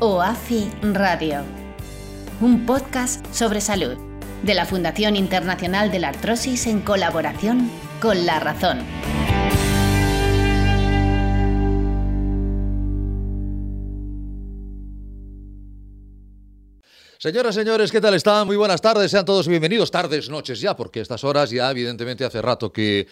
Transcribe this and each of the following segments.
OAFI Radio, un podcast sobre salud de la Fundación Internacional de la Artrosis en colaboración con La Razón. Señoras, señores, ¿qué tal están? Muy buenas tardes, sean todos bienvenidos. Tardes, noches ya, porque estas horas ya evidentemente hace rato que,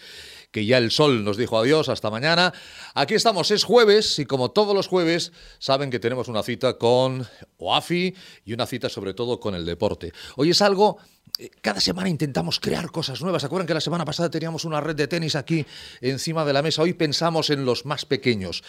que ya el sol nos dijo adiós, hasta mañana. Aquí estamos, es jueves y como todos los jueves saben que tenemos una cita con OAFI y una cita sobre todo con el deporte. Hoy es algo cada semana intentamos crear cosas nuevas. ¿Se acuerdan que la semana pasada teníamos una red de tenis aquí encima de la mesa? Hoy pensamos en los más pequeños,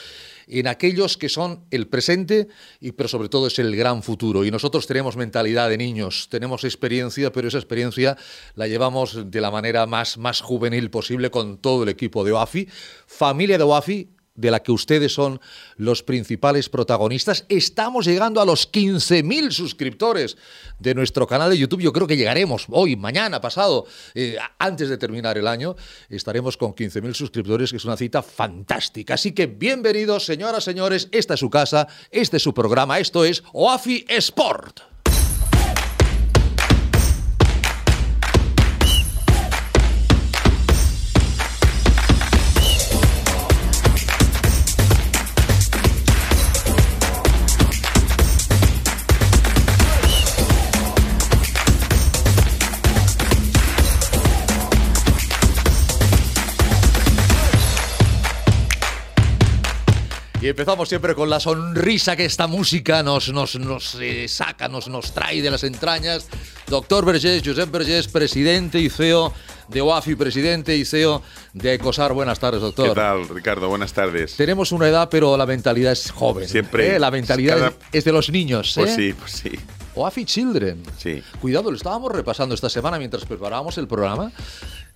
en aquellos que son el presente, y, pero sobre todo es el gran futuro. Y nosotros tenemos mentalidad de niños, tenemos experiencia, pero esa experiencia la llevamos de la manera más, más juvenil posible con todo el equipo de OAFI. Familia de OAFI, de la que ustedes son los principales protagonistas. Estamos llegando a los 15.000 suscriptores de nuestro canal de YouTube. Yo creo que llegaremos hoy, mañana, pasado, eh, antes de terminar el año. Estaremos con 15.000 suscriptores, que es una cita fantástica. Así que bienvenidos, señoras, señores. Esta es su casa, este es su programa. Esto es OAFI Sport. Y empezamos siempre con la sonrisa que esta música nos, nos, nos eh, saca, nos, nos trae de las entrañas. Doctor Vergés, Josep Vergés, presidente y CEO de OAFI, presidente y CEO de ECOSAR. Buenas tardes, doctor. ¿Qué tal, Ricardo? Buenas tardes. Tenemos una edad, pero la mentalidad es joven. Siempre. ¿eh? La mentalidad Cada- es de los niños. Pues ¿eh? sí, pues sí. OAFI Children. Sí. Cuidado, lo estábamos repasando esta semana mientras preparábamos el programa.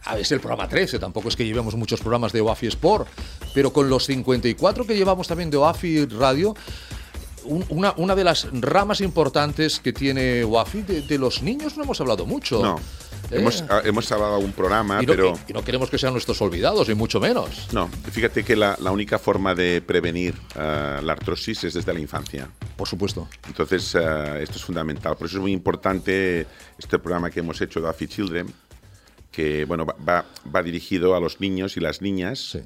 A ver, es el programa 13, tampoco es que llevemos muchos programas de OAFI Sport, pero con los 54 que llevamos también de OAFI Radio, un- una, una de las ramas importantes que tiene OAFI, de, de los niños no hemos hablado mucho. No. ¿Eh? Hemos, ah, hemos hablado un programa, y, no, pero. y no queremos que sean nuestros olvidados, y mucho menos. No, fíjate que la, la única forma de prevenir ah, la artrosis es desde la infancia. Por supuesto. Entonces, ah, esto es fundamental. Por eso es muy importante este programa que hemos hecho de AFI Children, que bueno, va, va- dirigido a los niños y las niñas. Sí.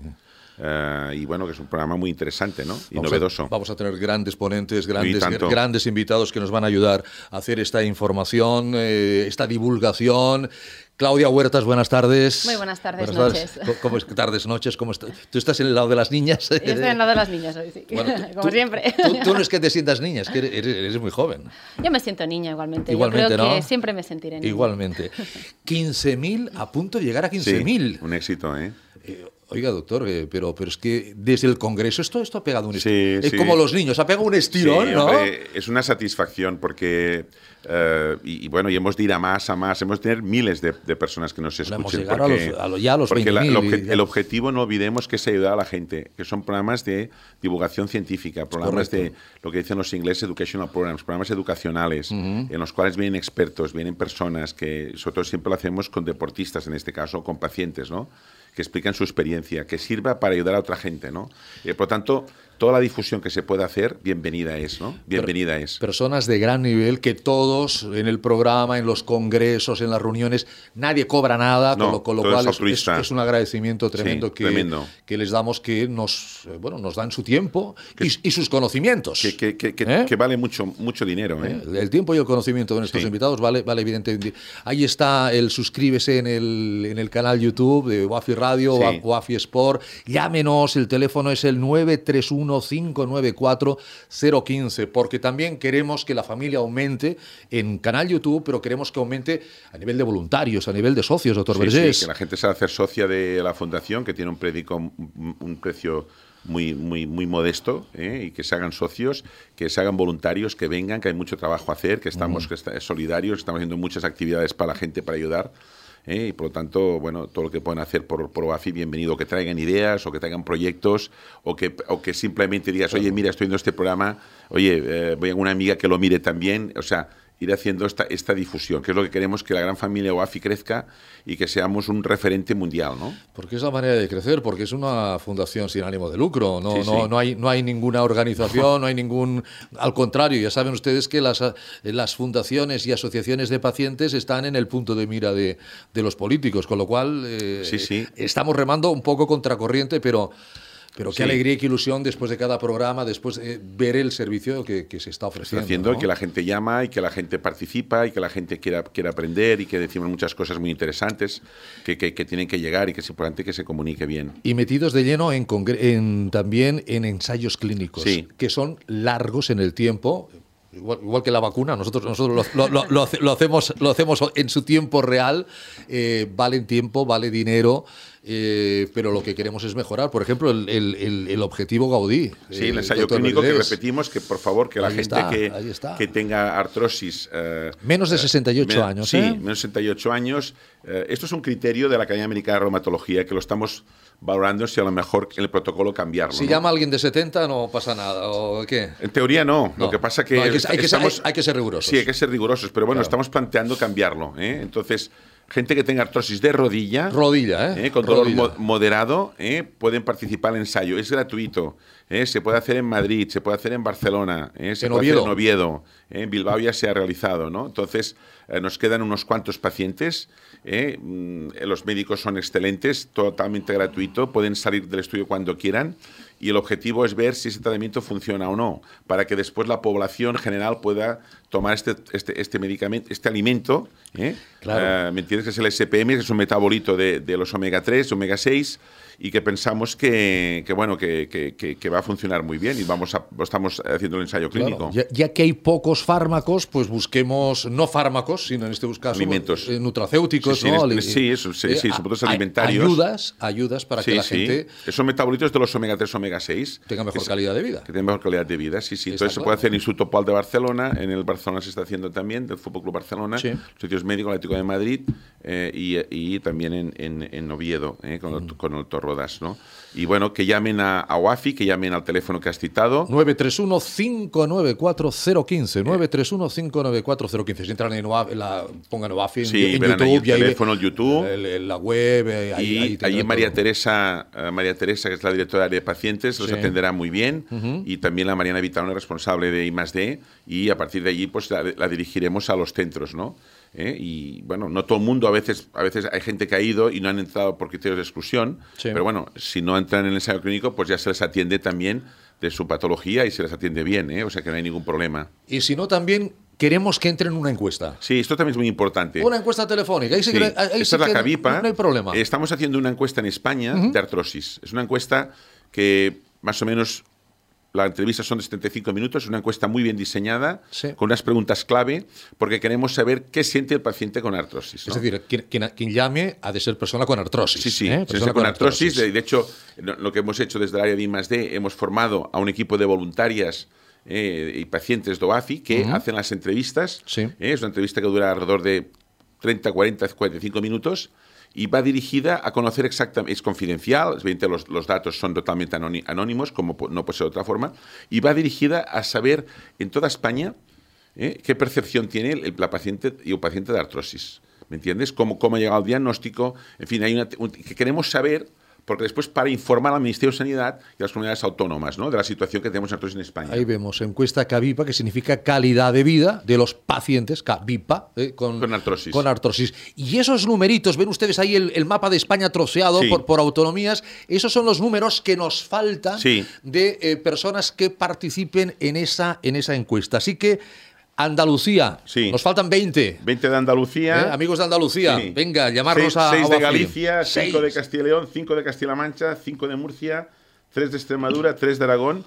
Ah, y bueno, que es un programa muy interesante, ¿no? Y Vamos a- novedoso. vamos a tener grandes ponentes, grandes, grandes invitados que nos van a ayudar a hacer esta información, eh, esta divulgación. Claudia Huertas, buenas tardes. Muy buenas tardes, noches. ¿Cómo- ¿Cómo es tardes, noches? ¿Cómo está- ¿Tú estás en el lado de las niñas? Yo estoy en lado de las niñas hoy, sí. Bueno, tú- Como tú- siempre. Tú, tú no es que te sientas niña, es que eres, muy joven. Yo me siento niña igualmente. Igualmente, Yo creo ¿no? que siempre me sentiré niña. Igualmente. 15.000, a punto de llegar a Sí, 15.000. un éxito, ¿eh? Eh, Oiga, doctor, eh, pero, pero es que desde el Congreso esto, esto ha pegado un Sí, estirón. Es sí. como los niños, ha pegado un estirón, Sí, ¿no? hombre, es una satisfacción porque, eh, y, y bueno, y hemos de ir a más, a más, hemos de tener miles de, de personas que nos Bueno, escuchen. hemos llegado a porque, los- a ya a los porque la- el, 20.000 obje- el objetivo, no olvidemos, que es ayudar a la gente, que son programas de divulgación científica, programas correcto. de lo que dicen los ingleses, educational programs, programas educacionales, en los cuales vienen expertos, vienen personas que, sobre todo siempre lo hacemos con deportistas, en este caso, o con pacientes, ¿no? Que explican su experiencia, que sirva para ayudar a otra gente, ¿no? Eh, por lo tanto, toda la difusión que se puede hacer, bienvenida es, ¿no? Bienvenida es. Personas de gran nivel que todos en el programa, en los congresos, en las reuniones, nadie cobra nada, con lo, con lo todo es cual es, un agradecimiento tremendo, Sí, que, tremendo. que les damos que nos, eh, bueno, nos dan su tiempo y, y sus conocimientos. que, que- que- ¿Eh? que vale mucho, mucho dinero. ¿eh? El tiempo y el conocimiento de nuestros Sí. invitados vale, vale evidentemente. Ahí está el suscríbese en el, en el canal YouTube de Wafi Radio, Sí. Wafi Sport. Llámenos, el teléfono es el 931-594-015, porque también queremos que la familia aumente en canal YouTube, pero queremos que aumente a nivel de voluntarios, a nivel de socios, doctor Sí, Vergés. sí, que la gente se va a hacer socia de la fundación, que tiene un, prédico- un, un precio muy, muy, muy modesto ¿eh? y que se hagan socios, que se hagan voluntarios, que vengan, que hay mucho trabajo a hacer, que estamos que está- solidarios, estamos haciendo muchas actividades para la gente para ayudar. ¿Eh? Y por lo tanto, bueno, todo lo que pueden hacer por, por OAFI, bienvenido. Que traigan ideas o que traigan proyectos o que, o que simplemente digas, oye, mira, estoy viendo este programa, oye, eh, voy a una amiga que lo mire también. O sea, ir haciendo esta, esta difusión, que es lo que queremos, que la gran familia OAFI crezca y que seamos un referente mundial, ¿no? Porque es la manera de crecer, porque es una fundación sin ánimo de lucro. No, Sí, no, sí. no, hay, no hay ninguna organización, no hay ningún. Al contrario, ya saben ustedes que las, las fundaciones y asociaciones de pacientes están en el punto de mira de, de los políticos, con lo cual eh, Sí, sí. estamos remando un poco contracorriente, pero. Pero qué Sí. alegría y qué ilusión después de cada programa, después de ver el servicio que, que se está está ofreciendo. haciendo ¿no? que la gente llama y que la gente participa y que la gente quiera, quiera aprender y que decimos muchas cosas muy interesantes que, que- que tienen que llegar y que es importante que se comunique bien. Y metidos de lleno en, también en ensayos clínicos, Sí. que son largos en el tiempo. Igual, igual que la vacuna, nosotros, nosotros lo, lo- lo- lo hace- lo hacemos, lo hacemos en su tiempo real, eh, vale tiempo, vale dinero, eh, pero lo que queremos es mejorar. Por ejemplo, el, el- objetivo Gaudí. Sí, eh, el ensayo clínico que repetimos, que por favor, que la Ahí gente está, que, que tenga artrosis... eh, Menos de eh, 68 men- años, Sí, menos de 68 años. Esto es un criterio de la Academia Americana de Reumatología que lo estamos valorando si a lo mejor el protocolo cambiarlo. Si ¿no? llama a alguien de 70 no pasa nada, ¿o qué? En teoría no. No. Lo que pasa que No, hay que- hay que ser- estamos- hay- hay que ser rigurosos. Sí, hay que ser rigurosos, pero bueno, Claro. estamos planteando cambiarlo. ¿eh? Entonces, gente que tenga artrosis de rodilla, Rodilla, ¿eh? ¿eh? con dolor Rodilla. mo- moderado, ¿eh? pueden participar en el ensayo. Es gratuito. ¿eh? Se puede hacer en Madrid, se puede hacer en Barcelona, ¿eh? se En puede hacer Oviedo. en Oviedo. ¿eh? En Bilbao ya se ha realizado. ¿no? Entonces, eh, nos quedan unos cuantos pacientes. ¿eh? Mm, los médicos son excelentes, totalmente gratuito, pueden salir del estudio cuando quieran. Y el objetivo es ver si ese tratamiento funciona o no, para que después la población general pueda tomar este, este, este medicamento, este alimento, ¿eh? Claro. Eh, ¿me entiendes? Que es el SPM, que es un metabolito de, de los omega 3, omega 6, y que pensamos que, que bueno, que, que- que- va a funcionar muy bien y vamos a, estamos haciendo el ensayo Claro, clínico. ya, ya que hay pocos fármacos, pues busquemos no fármacos, sino en este caso Alimentos. eh, nutracéuticos, Sí, sí, ¿no? Ali- este- sí, eso, sí, eh, sí, sobre todo alimentarios. Ayudas, ayudas para que la sí. gente Esos metabolitos de los omega 3, omega 6. tenga mejor calidad de vida. Que tenga mejor calidad de vida, sí, sí. Está Entonces se claro. puede hacer en el Instituto Pal de Barcelona, en el Barcelona se está haciendo también, del Fútbol Club Barcelona, los sitios médicos, el Atlético de Madrid eh, y, y también en, en- en Oviedo, eh, con, Mm. el, con el Y bueno, que llamen a, a UAFI, que llamen al teléfono que has citado. 931-594-015. 931-594-015. Si entran en, OAF, en la, pongan OAFI en, Sí, en verán YouTube. ahí el ahí teléfono, el YouTube. el- el- la web. eh, ahí- y ahí María todo. Teresa, eh, María Teresa, que es la directora de pacientes, los Sí. atenderá muy bien. Y también la Mariana Vitalone, responsable de I+D. Y a partir de allí, pues la, la dirigiremos a los centros, ¿no? ¿Eh? Y bueno, no todo el mundo, a veces, a veces hay gente que ha ido y no han entrado por criterios de exclusión. Sí. Pero bueno, si no entran en el ensayo clínico, pues ya se les atiende también de su patología y se les atiende bien, ¿eh? O sea que no hay ningún problema. Y si no, también queremos que entren en una encuesta. Sí, esto también es muy importante. Una encuesta telefónica. Ahí sí Sí, que, ahí esta sí es la que Cavipa. No hay problema. Estamos haciendo una encuesta en España de artrosis. Es una encuesta que más o menos la entrevista son de 75 minutos, una encuesta muy bien diseñada, Sí. con unas preguntas clave, porque queremos saber qué siente el paciente con artrosis. Es decir, quien, quien- quien llame ha de ser persona con artrosis. Sí, sí, ¿eh? Persona con artrosis. De, de hecho, lo que hemos hecho desde el área de I+D, hemos formado a un equipo de voluntarias eh, y pacientes de OAFI que hacen las entrevistas. Sí. Eh, es una entrevista que dura alrededor de 30, 40, 45 minutos y va dirigida a conocer exactamente, es confidencial, los, los datos son totalmente anónimos, como no puede ser de otra forma, y va dirigida a saber en toda España ¿eh? qué percepción tiene el- la paciente y el paciente de artrosis. ¿Me entiendes? ¿Cómo, cómo ha llegado el diagnóstico? En fin, hay una, un- que queremos saber, porque después para informar al Ministerio de Sanidad y a las comunidades autónomas ¿no? de la situación que tenemos en artrosis en España. Ahí vemos encuesta CAVIPA, que significa calidad de vida de los pacientes, CAVIPA, eh, con, Con artrosis. con artrosis. Y esos numeritos, ven ustedes ahí el, el mapa de España troceado Sí. por, por autonomías, esos son los números que nos faltan Sí. de eh, personas que participen en esa, en esa encuesta. Así que Andalucía, Sí. nos faltan 20. 20 de Andalucía. ¿eh? Amigos de Andalucía, Sí. venga, llamarnos seis, a seis de Abafi. Galicia, 5 de. Castilla y León, 5 de Castilla-La Mancha, 5 de Murcia, 3 de Extremadura, 3 de Aragón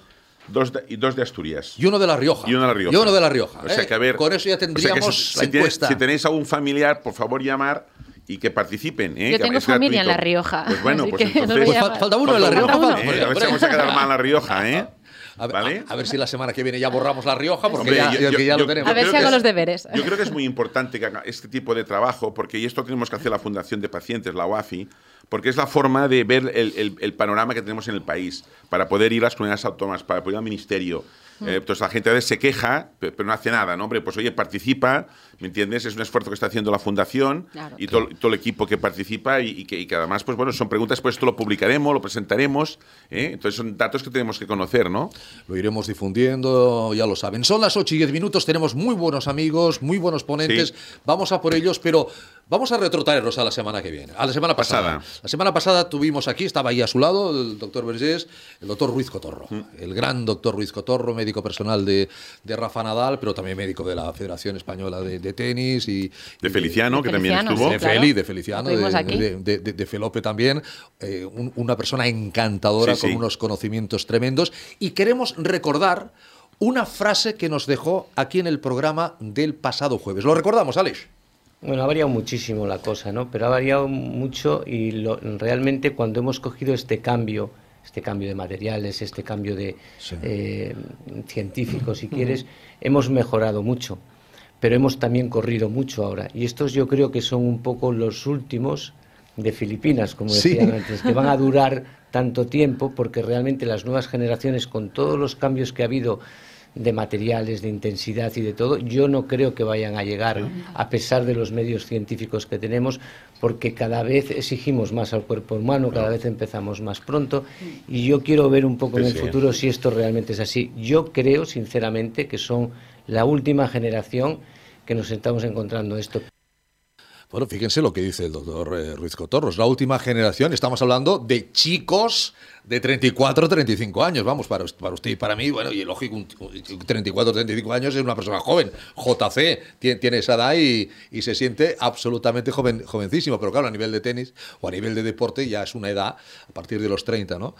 dos de, y 2 de Asturias. Y uno de La Rioja. Y uno de La Rioja. Y uno de La Rioja. O sea ¿eh? que a ver. Con eso ya o sea tendríamos si, la si encuesta. si tenéis algún familiar, por favor llamar y que participen. ¿eh? Yo que tengo familia en gratuito. La Rioja. Pues bueno, pues entonces... Pues fal- falta uno en La Rioja, Falta uno. falta- ¿eh? A ver si vamos a quedar mal en La Rioja, ¿eh? A ver, ¿Vale? a- a ver si la semana que viene ya borramos La Rioja, porque Hombre, ya, yo- yo- ya lo yo- tenemos. A ver si hago es- los deberes. Yo creo que es muy importante que haga este tipo de trabajo, porque y esto tenemos que hacer la Fundación de Pacientes, la UAFI, porque es la forma de ver el, el- el panorama que tenemos en el país, para poder ir a las comunidades autónomas, para poder ir al ministerio. Mm. Eh, entonces la gente a veces se queja, pe- pero no hace nada, ¿no? Hombre, pues oye, participa, ¿me entiendes? Es un esfuerzo que está haciendo la Fundación Claro. y todo, todo el equipo que participa y, y que, y que además, pues bueno, son preguntas, pues esto lo publicaremos, lo presentaremos, ¿eh? Entonces son datos que tenemos que conocer, ¿no? Lo iremos difundiendo, ya lo saben. Son las 8 y 10 minutos, tenemos muy buenos amigos, muy buenos ponentes. Sí. Vamos a por ellos, pero vamos a retrotraernos a la semana que viene, a la semana pasada. Pasada. La semana pasada tuvimos aquí, estaba ahí a su lado el doctor Vergés, el doctor Ruiz Cotorro, Mm. el gran doctor Ruiz Cotorro, médico personal de, de Rafa Nadal, pero también médico de la Federación Española de, de Tenis y De Feliciano, De que también estuvo. de. Feli, de Feliciano, de, de- de- de- de Felope también, eh, un- una persona encantadora Sí, con sí. unos conocimientos tremendos. Y queremos recordar una frase que nos dejó aquí en el programa del pasado jueves. ¿Lo recordamos, Alex? Bueno, ha variado muchísimo la cosa, ¿no? Pero ha variado mucho y lo- realmente cuando hemos cogido este cambio, este cambio de materiales, este cambio de Sí. eh, científico, si quieres, hemos mejorado mucho. Pero hemos también corrido mucho ahora. Y estos yo creo que son un poco los últimos de Filipinas, como Sí. decían antes, que van a durar tanto tiempo porque realmente las nuevas generaciones, con todos los cambios que ha habido de materiales, de intensidad y de todo, yo no creo que vayan a llegar, a pesar de los medios científicos que tenemos, porque cada vez exigimos más al cuerpo humano, cada vez empezamos más pronto, y yo quiero ver un poco en el futuro si esto realmente es así. Yo creo, sinceramente, que son la última generación que nos estamos encontrando esto. Bueno, fíjense lo que dice el doctor eh, Ruiz Cotorro. Es la última generación. Estamos hablando de chicos de 34, 35 años. Vamos, para, para usted y para mí, bueno, y lógico, un, un 34, 35 años es una persona joven. JC tiene, tiene esa edad y, y se siente absolutamente joven, jovencísimo. Pero claro, a nivel de tenis o a nivel de deporte ya es una edad a partir de los 30, ¿no?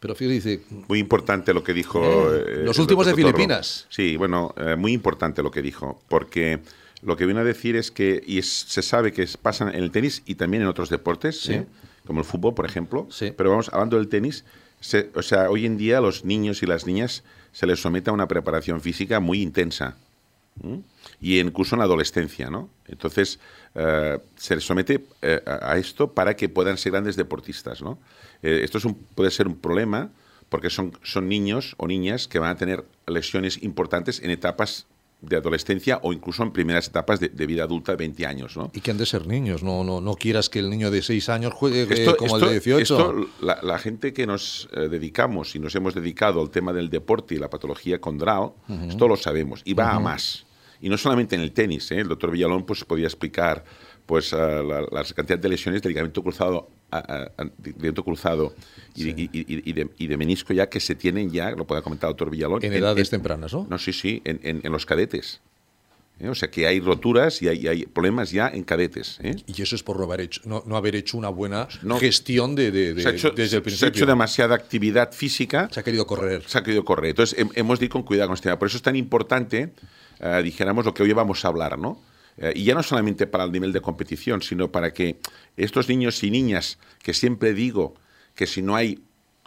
Pero fíjese, Muy importante lo que dijo. Eh, eh, los últimos de. Filipinas. Sí, bueno, eh, muy importante lo que dijo, porque lo que viene a decir es que, y es- se sabe que pasan en el tenis y también en otros deportes, Sí. ¿eh? como el fútbol, por ejemplo, Sí. pero vamos, hablando del tenis, se- o sea, hoy en día a los niños y las niñas se les somete a una preparación física muy intensa. ¿m? Y incluso en la adolescencia, ¿no? Entonces, eh, se les somete eh, a esto para que puedan ser grandes deportistas, ¿no? Esto es un- puede ser un problema porque son, son niños o niñas que van a tener lesiones importantes en etapas de adolescencia o incluso en primeras etapas de, de vida adulta de 20 años, ¿no? y que han de ser niños. No, no, no quieras que el niño de 6 años juegue eh, Esto- como esto- el de 18. esto, la, la gente que nos eh, dedicamos y nos hemos dedicado al tema del deporte y la patología condral, esto lo sabemos y va a más. Y no solamente en el tenis, ¿eh? el doctor Villalón pues, podía explicar pues, ah, la, la cantidad de lesiones de ligamento cruzado, de ligamento cruzado y, y- y- y de, y de menisco ya que se tienen ya, lo puede comentar el doctor Villalón. En edades tempranas, ¿no? No, sí, sí, en, en- los cadetes. ¿eh? O sea que hay roturas y hay, hay problemas ya en cadetes. ¿eh? Y eso es por no haber hecho, no, no haber hecho una buena No. gestión de, de- de- hecho, desde el se ha hecho principio. demasiada actividad física. Se ha querido correr. se ha querido correr. Entonces, hem- hemos de ir con cuidado con este tema. Por eso es tan importante, eh, dijéramos, lo que hoy vamos a hablar, ¿no? Eh, y ya no solamente para el nivel de competición, sino para que estos niños y niñas, que siempre digo que si no hay,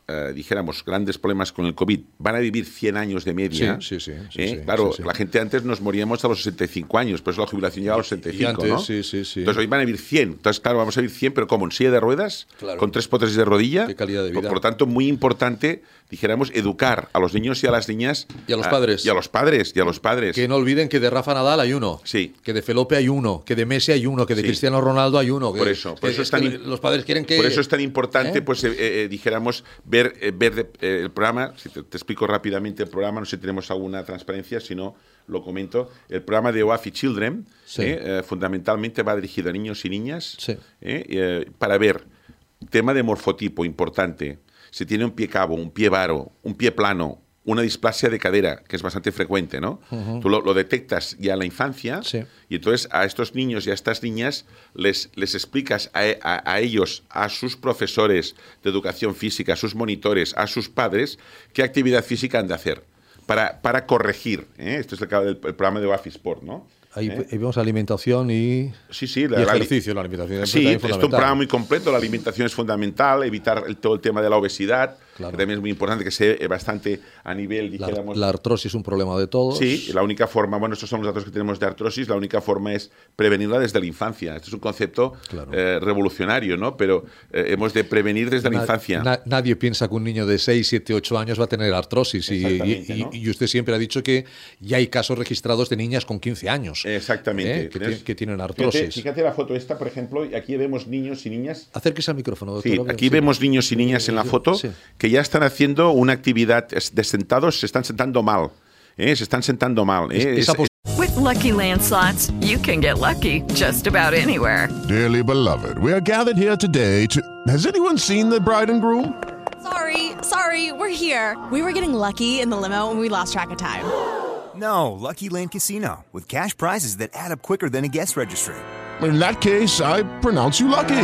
eh, dijéramos, grandes problemas con el COVID, van a vivir 100 años de media. Sí, sí, sí, ¿eh? sí, claro, la gente antes nos moríamos a los 65 años, por eso la jubilación llega a los 65, Y antes, ¿no? sí, sí, sí. Entonces hoy van a vivir 100. Entonces, claro, vamos a vivir 100, pero como en silla de ruedas, Claro. con tres prótesis de rodilla. Qué calidad de Por- vida. Por, lo tanto, muy importante, dijéramos, educar a los niños y a las niñas. Y a los padres. Y a los padres, y a los padres. Que no olviden que de Rafa Nadal hay uno. Sí. Que de Felope hay uno. Que de Messi hay uno. Que de. Cristiano Ronaldo hay uno. que- Por eso, por eso es tan los padres quieren que. Por eso es tan importante, ¿Eh? pues, eh, eh, dijéramos, ver, eh, ver eh, el programa. Si te, te explico rápidamente el programa, no sé si tenemos alguna transparencia, si no, lo comento. El programa de OAFI Children, Sí. eh, fundamentalmente va dirigido a niños y niñas Sí. eh, para ver tema de morfotipo importante. Si tiene un pie cabo, un pie varo, un pie plano, una displasia de cadera, que es bastante frecuente, ¿no? Tú lo, lo detectas ya en la infancia Sí. y entonces a estos niños y a estas niñas les, les explicas a, a- a ellos, a sus profesores de educación física, a sus monitores, a sus padres, qué actividad física han de hacer para, para corregir. ¿eh? Esto es el, el- el programa de Wafi Sport, ¿no? Ahí, ¿eh? vemos alimentación y, sí, sí, la, ejercicio, la alimentación. Sí, es un programa muy completo, la alimentación es fundamental, evitar todo el tema de la obesidad, que también es muy importante que sea bastante a nivel, dijéramos... La, artrosis es un problema de todos. Sí, la única forma, bueno, estos son los datos que tenemos de artrosis, la única forma es prevenirla desde la infancia. Este es un concepto eh, revolucionario, ¿no? Pero eh, hemos de prevenir desde la infancia. nadie piensa que un niño de 6, 7, 8 años va a tener artrosis y, y, usted siempre ha dicho que ya hay casos registrados de niñas con 15 años. Exactamente. ¿eh? Que, tienen artrosis. Fíjate, la foto esta, por ejemplo, aquí vemos niños y niñas... Acérquese al micrófono, doctor. Sí, aquí vemos niños y niñas en la foto que ya están haciendo una actividad de sentados, se están sentando mal. ¿eh? Se están sentando mal. ¿eh? Es, With lucky landslots, you can get lucky just about anywhere. Dearly beloved, we are gathered here today to. Has anyone seen the bride and groom? Sorry, sorry, we're here. We were getting lucky in the limo and we lost track of time. No, Lucky Land Casino, with cash prizes that add up quicker than a guest registry. In that case, I pronounce you lucky.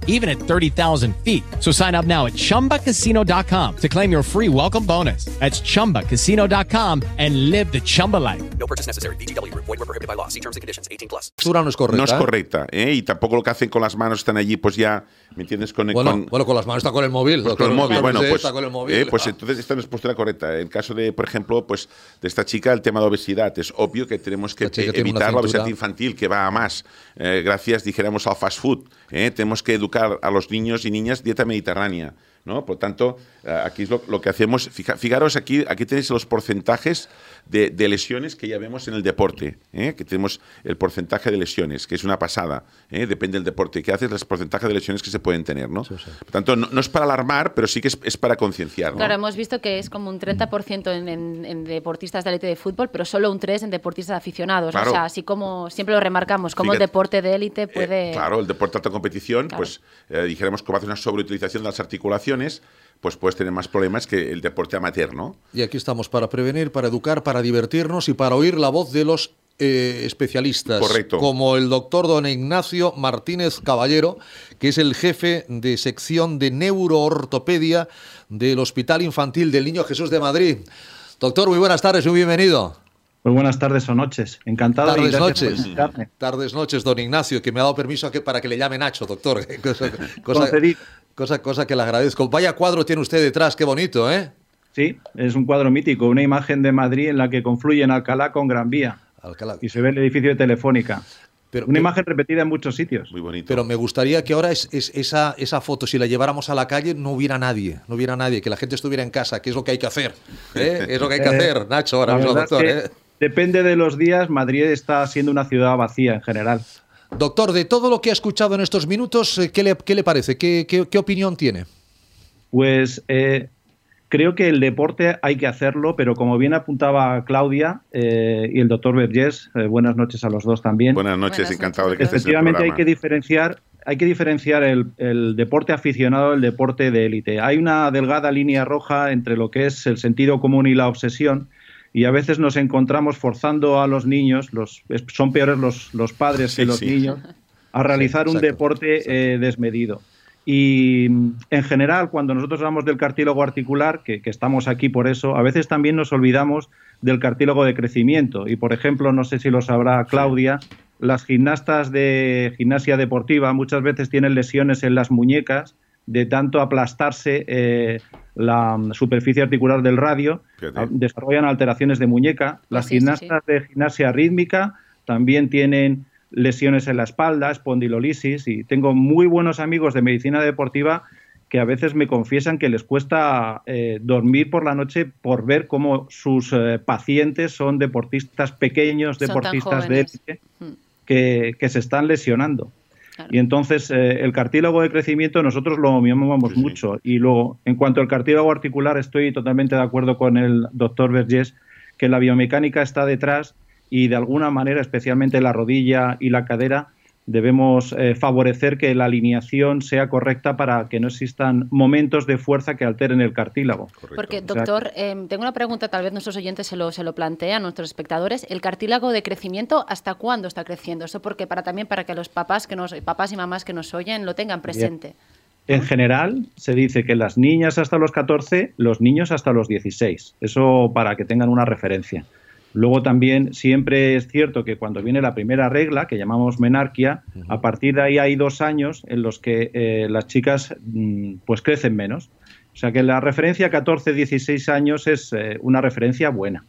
even at 30,000 feet. So sign up now at ChumbaCasino.com to claim your free welcome bonus. That's ChumbaCasino.com and live the Chumba life. No purchase necessary. BGW. Void were prohibited by law. See terms and conditions. 18 plus. No es correcta. No es correcta. ¿eh? Y tampoco lo que hacen con las manos están allí, pues ya, ¿me entiendes? Con, bueno, con, bueno, con las manos está con el móvil. Pues con el móvil, bueno, pues, está con el móvil. Eh, pues entonces esta no es postura correcta. En caso de, por ejemplo, pues de esta chica, el tema de obesidad. Es obvio que tenemos que evitar la obesidad infantil, que va a más. Eh, gracias, dijéramos, al fast food. ¿eh? Tenemos que educar a los niños y niñas dieta mediterránea. ¿no? Por tanto, eh, aquí es lo, que hacemos. fijaros, aquí, aquí tenéis los porcentajes de, lesiones que ya vemos en el deporte, ¿eh? que tenemos el porcentaje de lesiones, que es una pasada, ¿eh? depende del deporte que haces, los porcentajes de lesiones que se pueden tener. ¿no? Por tanto, no, es para alarmar, pero sí que es, para concienciar. Claro, hemos visto que es como un 30% en, en, deportistas de élite de fútbol, pero solo un 3% en deportistas aficionados. O sea, así como siempre lo remarcamos, como el deporte de élite puede... claro, el deporte de alta competición, pues dijéramos que va a hacer una sobreutilización de las articulaciones, pues puedes tener más problemas que el deporte amateur, ¿no? Y aquí estamos para prevenir, para educar, para divertirnos y para oír la voz de los eh, especialistas. Correcto. Como el doctor don Ignacio Martínez Caballero, que es el jefe de sección de neuroortopedia del Hospital Infantil del Niño Jesús de Madrid. Doctor, muy buenas tardes, muy bienvenido. Muy buenas tardes o noches. Encantado. Tardes, noches. Tardes, noches, don Ignacio, que me ha dado permiso para que le llame Nacho, doctor. cosa, Cosa, cosa que le agradezco. Vaya cuadro tiene usted detrás, qué bonito, ¿eh? Sí, es un cuadro mítico, una imagen de Madrid en la que confluyen Alcalá con Gran Vía. Alcalá. Y se ve el edificio de Telefónica. Pero, una imagen repetida en muchos sitios. Muy bonito. Pero me gustaría que ahora es, esa, esa foto, si la lleváramos a la calle, no hubiera nadie, no hubiera nadie, que la gente estuviera en casa, que es lo que hay que hacer. ¿eh? Es lo que hay que eh, hacer, Nacho, ahora mismo, doctor. ¿eh? Depende de los días, Madrid está siendo una ciudad vacía en general. Doctor, de todo lo que ha escuchado en estos minutos, eh, ¿qué le, qué le parece? ¿Qué, ¿Qué, opinión tiene? Pues eh, creo que el deporte hay que hacerlo, pero como bien apuntaba Claudia eh, y el doctor Vergés, buenas noches a los dos también. Buenas noches, encantado de que estés Efectivamente, hay que diferenciar, hay que diferenciar el, el deporte aficionado del deporte de élite. Hay una delgada línea roja entre lo que es el sentido común y la obsesión y a veces nos encontramos forzando a los niños, los, son peores los, los padres que los niños, a realizar un deporte eh, desmedido. Y en general, cuando nosotros hablamos del cartílago articular, que, estamos aquí por eso, a veces también nos olvidamos del cartílago de crecimiento. Y por ejemplo, no sé si lo sabrá Claudia, las gimnastas de gimnasia deportiva muchas veces tienen lesiones en las muñecas de tanto aplastarse eh, la superficie articular del radio, desarrollan alteraciones de muñeca. Las gimnastas de gimnasia rítmica también tienen lesiones en la espalda, espondilolisis, y tengo muy buenos amigos de medicina deportiva que a veces me confiesan que les cuesta eh, dormir por la noche por ver cómo sus eh, pacientes son deportistas pequeños, deportistas de élite, mm. que, que se están lesionando. Y entonces eh, el cartílago de crecimiento nosotros lo mimamos mucho. Y luego, en cuanto al cartílago articular, estoy totalmente de acuerdo con el doctor Vergés que la biomecánica está detrás y de alguna manera, especialmente la rodilla y la cadera, debemos eh, favorecer que la alineación sea correcta para que no existan momentos de fuerza que alteren el cartílago. Porque, doctor, em, tengo una pregunta, tal vez nuestros oyentes se lo, se lo plantean, nuestros espectadores. ¿El cartílago de crecimiento hasta cuándo está creciendo? Eso porque para también para que los papás, que nos, papás y mamás que nos oyen lo tengan presente. En general, se dice que las niñas hasta los 14, los niños hasta los 16. Eso para que tengan una referencia. Luego también siempre es cierto que cuando viene la primera regla, que llamamos menarquia, a partir de ahí hay dos años en los que eh, las chicas mm, pues crecen menos. O sea que la referencia 14-16 años es eh, una referencia buena.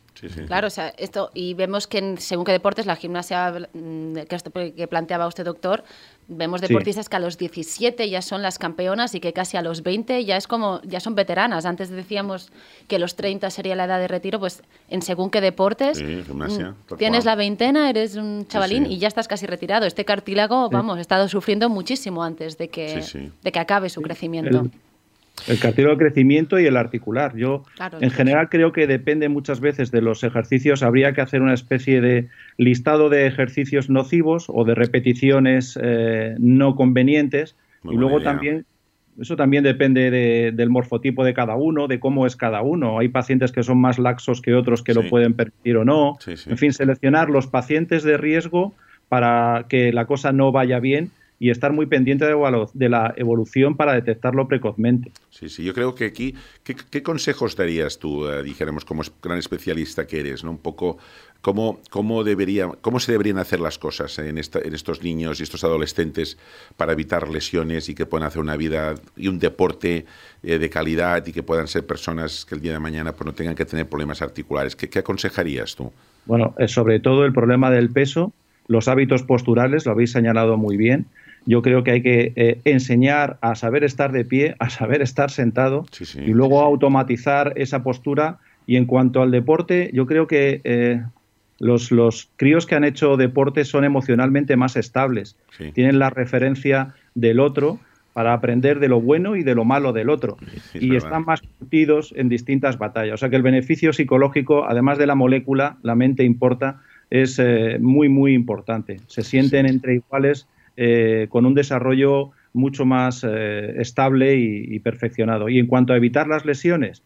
Claro, o sea, esto, y vemos que según qué deportes, la gimnasia mm, que, que planteaba usted, doctor, vemos deportistas que a los 17 ya son las campeonas y que casi a los 20 ya es como, ya son veteranas. Antes decíamos que los 30 sería la edad de retiro, pues en según qué deportes, mm, tienes la veintena, eres un chavalín y ya estás casi retirado. Este cartílago, vamos, ha estado sufriendo muchísimo antes de que, de que acabe su crecimiento. El cartílago de crecimiento y el articular. Yo, en general, creo que depende muchas veces de los ejercicios. Habría que hacer una especie de listado de ejercicios nocivos o de repeticiones eh, no convenientes. y luego también, eso también depende del morfotipo de cada uno, de cómo es cada uno. Hay pacientes que son más laxos que otros que lo pueden permitir o no. En fin, seleccionar los pacientes de riesgo para que la cosa no vaya bien y estar muy pendiente de, la evolución para detectarlo precozmente. Sí, sí, yo creo que aquí, ¿qué, consejos darías tú, eh, dijéramos, como gran especialista que eres, ¿no? Un poco cómo, cómo, debería, cómo se deberían hacer las cosas en, en estos niños y estos adolescentes para evitar lesiones y que puedan hacer una vida y un deporte eh, de calidad y que puedan ser personas que el día de mañana pues, no tengan que tener problemas articulares. ¿Qué, aconsejarías tú? Bueno, sobre todo el problema del peso, los hábitos posturales, lo habéis señalado muy bien yo creo que hay que eh, enseñar a saber estar de pie, a saber estar sentado y luego automatizar esa postura. Y en cuanto al deporte, yo creo que eh, los, los, críos que han hecho deporte son emocionalmente más estables, tienen la referencia del otro para aprender de lo bueno y de lo malo del otro. y están más curtidos en distintas batallas. O sea que el beneficio psicológico, además de la molécula, la mente importa, es eh, muy, muy importante. Se sienten entre iguales eh, con un desarrollo mucho más eh, estable y, perfeccionado. Y en cuanto a evitar las lesiones,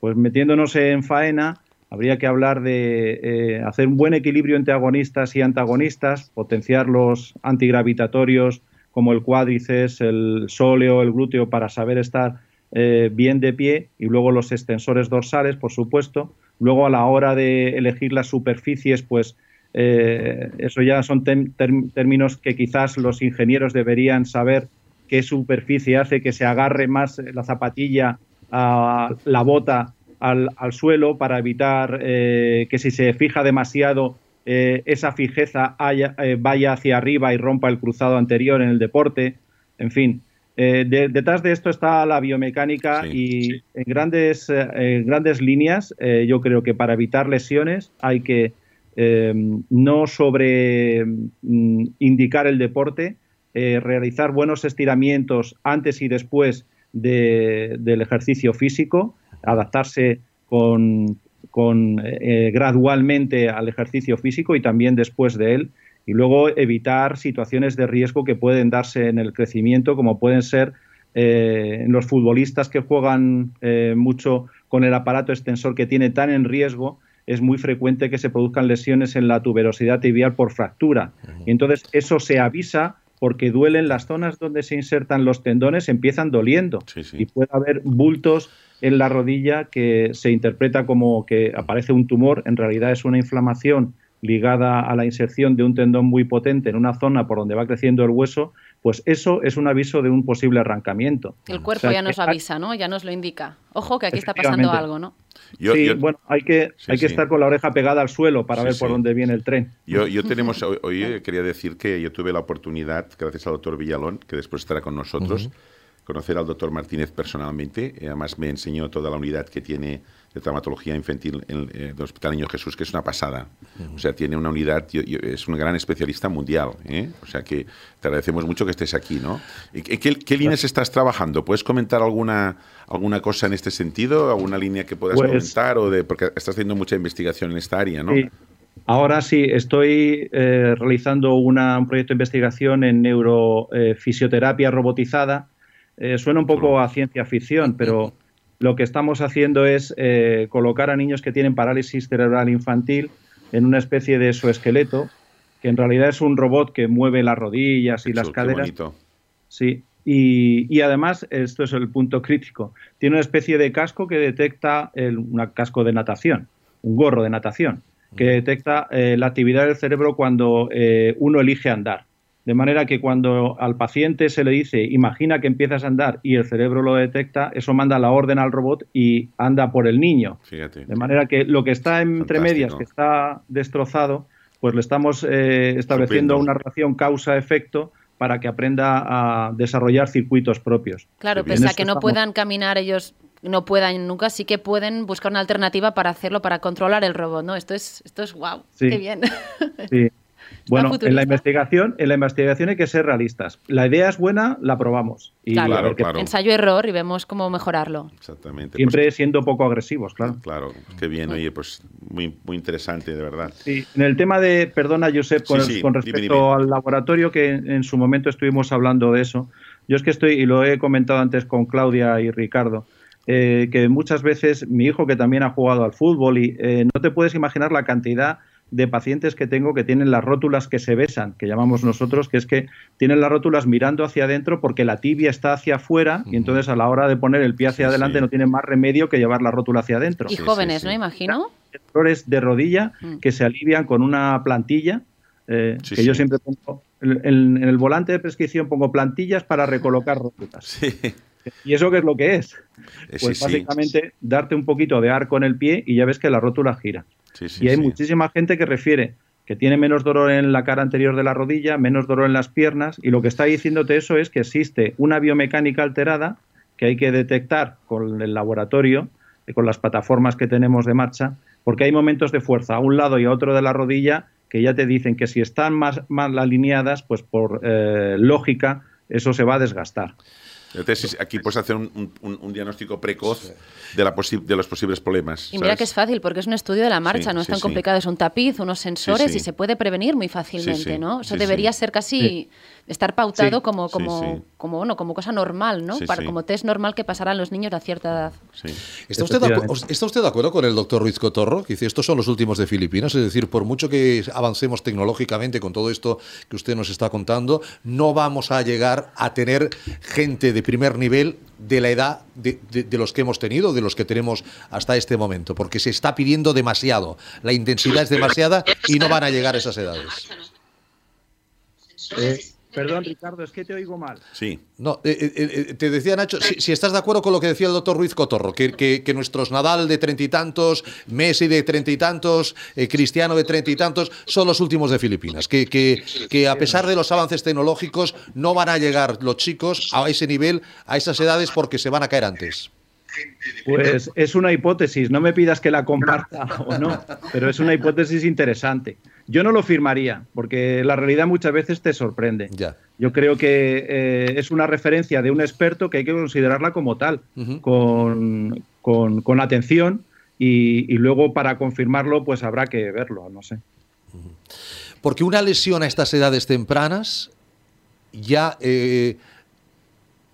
pues metiéndonos en faena, habría que hablar de eh, hacer un buen equilibrio entre agonistas y antagonistas, potenciar los antigravitatorios como el cuádriceps, el sóleo, el glúteo para saber estar bien de pie y luego los extensores dorsales, por supuesto. Luego a la hora de elegir las superficies, pues eh, eso ya son términos que quizás los ingenieros deberían saber qué superficie hace que se agarre más la zapatilla a la bota al, suelo para evitar eh, que si se fija demasiado eh, esa fijeza vaya hacia arriba y rompa el cruzado anterior en el deporte. En fin, detrás de esto está la biomecánica y En, grandes, en grandes líneas yo creo que para evitar lesiones hay que eh, no sobre mm, indicar el deporte, eh, realizar buenos estiramientos antes y después del ejercicio físico, adaptarse con, eh, gradualmente al ejercicio físico y también después de él, y luego evitar situaciones de riesgo que pueden darse en el crecimiento, como pueden ser en los futbolistas que juegan mucho con el aparato extensor que tiene tan en riesgo es muy frecuente que se produzcan lesiones en la tuberosidad tibial por fractura. Y entonces eso se avisa porque duelen las zonas donde se insertan los tendones, empiezan doliendo. Y puede haber bultos en la rodilla que se interpreta como que aparece un tumor, en realidad es una inflamación ligada a la inserción de un tendón muy potente en una zona por donde va creciendo el hueso, pues eso es un aviso de un posible arrancamiento. El cuerpo ya nos avisa, ¿no? Ya nos lo indica. Ojo que aquí está pasando algo, ¿no? Sí, bueno, hay que, hay que estar con la oreja pegada al suelo para ver por dónde viene el tren. Yo, yo tenemos, hoy, quería decir que yo tuve la oportunidad, gracias al doctor Villalón, que después estará con nosotros, conocer al doctor Martínez personalmente. Además me enseñó toda la unidad que tiene de traumatología infantil en, el Hospital Niño Jesús, que es una pasada. O sea, tiene una unidad, es un gran especialista mundial. ¿eh? O sea, que te agradecemos mucho que estés aquí, ¿no? ¿Qué, qué líneas estás trabajando? ¿Puedes comentar alguna, alguna cosa en este sentido? ¿Alguna línea que puedas pues comentar? O de, porque estás haciendo mucha investigación en esta área, ¿no? Ahora sí, estoy eh, realizando una, un proyecto de investigación en neurofisioterapia robotizada. Eh, suena un poco a ciencia ficción, pero lo que estamos haciendo es eh, colocar a niños que tienen parálisis cerebral infantil en una especie de exoesqueleto, que en realidad es un robot que mueve las rodillas y Eso, las qué caderas. bonito. Sí, y, y además, esto es el punto crítico, tiene una especie de casco que detecta, el, un casco de natación, un gorro de natación, que detecta eh, la actividad del cerebro cuando eh, uno elige andar. De manera que cuando al paciente se le dice, imagina que empiezas a andar y el cerebro lo detecta, eso manda la orden al robot y anda por el niño. Fíjate. De manera que lo que está entre Fantástico. medias, que está destrozado, pues le estamos eh, estableciendo una relación causa-efecto para que aprenda a desarrollar circuitos propios. Claro, pese a que no estamos. puedan caminar ellos, no puedan nunca, sí que pueden buscar una alternativa para hacerlo, para controlar el robot, ¿no? Esto es, esto es wow, Sí. qué bien. Sí. Bueno, en la investigación, en la investigación hay que ser realistas. La idea es buena, la probamos. Y Claro, a ver qué- ensayo-error y vemos cómo mejorarlo. Exactamente. siempre siendo poco agresivos, claro. Pues, claro, qué bien, oye, pues muy, muy interesante, de verdad. Sí, en el tema de, perdona Josep, con, Sí, sí, con dime, respecto dime. al laboratorio, que en, en su momento estuvimos hablando de eso, yo es que estoy, y lo he comentado antes con Claudia y Ricardo, eh, que muchas veces mi hijo que también ha jugado al fútbol y eh, no te puedes imaginar la cantidad de pacientes que tengo que tienen las rótulas que se besan, que llamamos nosotros, que es que tienen las rótulas mirando hacia adentro porque la tibia está hacia afuera y entonces a la hora de poner el pie hacia Sí, adelante sí. no tienen más remedio que llevar la rótula hacia adentro Y Sí, jóvenes, ¿no? Imagino. dolores de rodilla Mm. que se alivian con una plantilla, eh, Sí, que yo siempre pongo, en, en- en el volante de prescripción pongo plantillas para recolocar rótulas. Sí, ¿Y eso qué es lo que es? Eh, Pues sí. básicamente darte un poquito de arco en el pie y ya ves que la rótula gira. Sí, y hay muchísima gente que refiere que tiene menos dolor en la cara anterior de la rodilla, menos dolor en las piernas, y lo que está diciéndote eso es que existe una biomecánica alterada que hay que detectar con el laboratorio, eh, con las plataformas que tenemos de marcha, porque hay momentos de fuerza a un lado y a otro de la rodilla que ya te dicen que si están más mal alineadas, pues por eh, lógica eso se va a desgastar. Entonces, aquí puedes hacer un, un- un- un diagnóstico precoz de, la posi- de los posibles problemas. Y mira que es fácil, porque es un estudio de la marcha, Sí, no es sí, tan sí. complicado, es un tapiz, unos sensores sí. y se puede prevenir muy fácilmente, Sí, sí, ¿no? Eso sí, debería sí. ser casi estar pautado Sí, como, como, sí. como, bueno, como cosa normal, ¿no? Sí, Para, sí. Como test normal que pasarán los niños a cierta edad. Sí. ¿Está usted. ¿Está usted de acuerdo con el doctor Ruiz Cotorro? Que dice, estos son los últimos de Filipinas, es decir, por mucho que avancemos tecnológicamente con todo esto que usted nos está contando, no vamos a llegar a tener gente de primer nivel de la edad de, de- de los que hemos tenido, de los que tenemos hasta este momento, porque se está pidiendo demasiado, la intensidad es demasiada y no van a llegar a esas edades. Eh, perdón, Ricardo, es que te oigo mal. Sí. No, eh, eh, eh, te decía Nacho, si, si estás de acuerdo con lo que decía el doctor Ruiz Cotorro, que, que- que nuestros Nadal de treinta y tantos, Messi de treinta y tantos, eh, Cristiano de treinta y tantos, son los últimos de Filipinas, que, que, que a pesar de los avances tecnológicos no van a llegar los chicos a ese nivel, a esas edades, porque se van a caer antes. Pues es una hipótesis, no me pidas que la comparta o no, pero es una hipótesis interesante. Yo no lo firmaría, porque la realidad muchas veces te sorprende. Ya. Yo creo que eh, es una referencia de un experto que hay que considerarla como tal, con, con- con atención, y, y luego para confirmarlo, pues habrá que verlo, no sé. Porque una lesión a estas edades tempranas ya eh,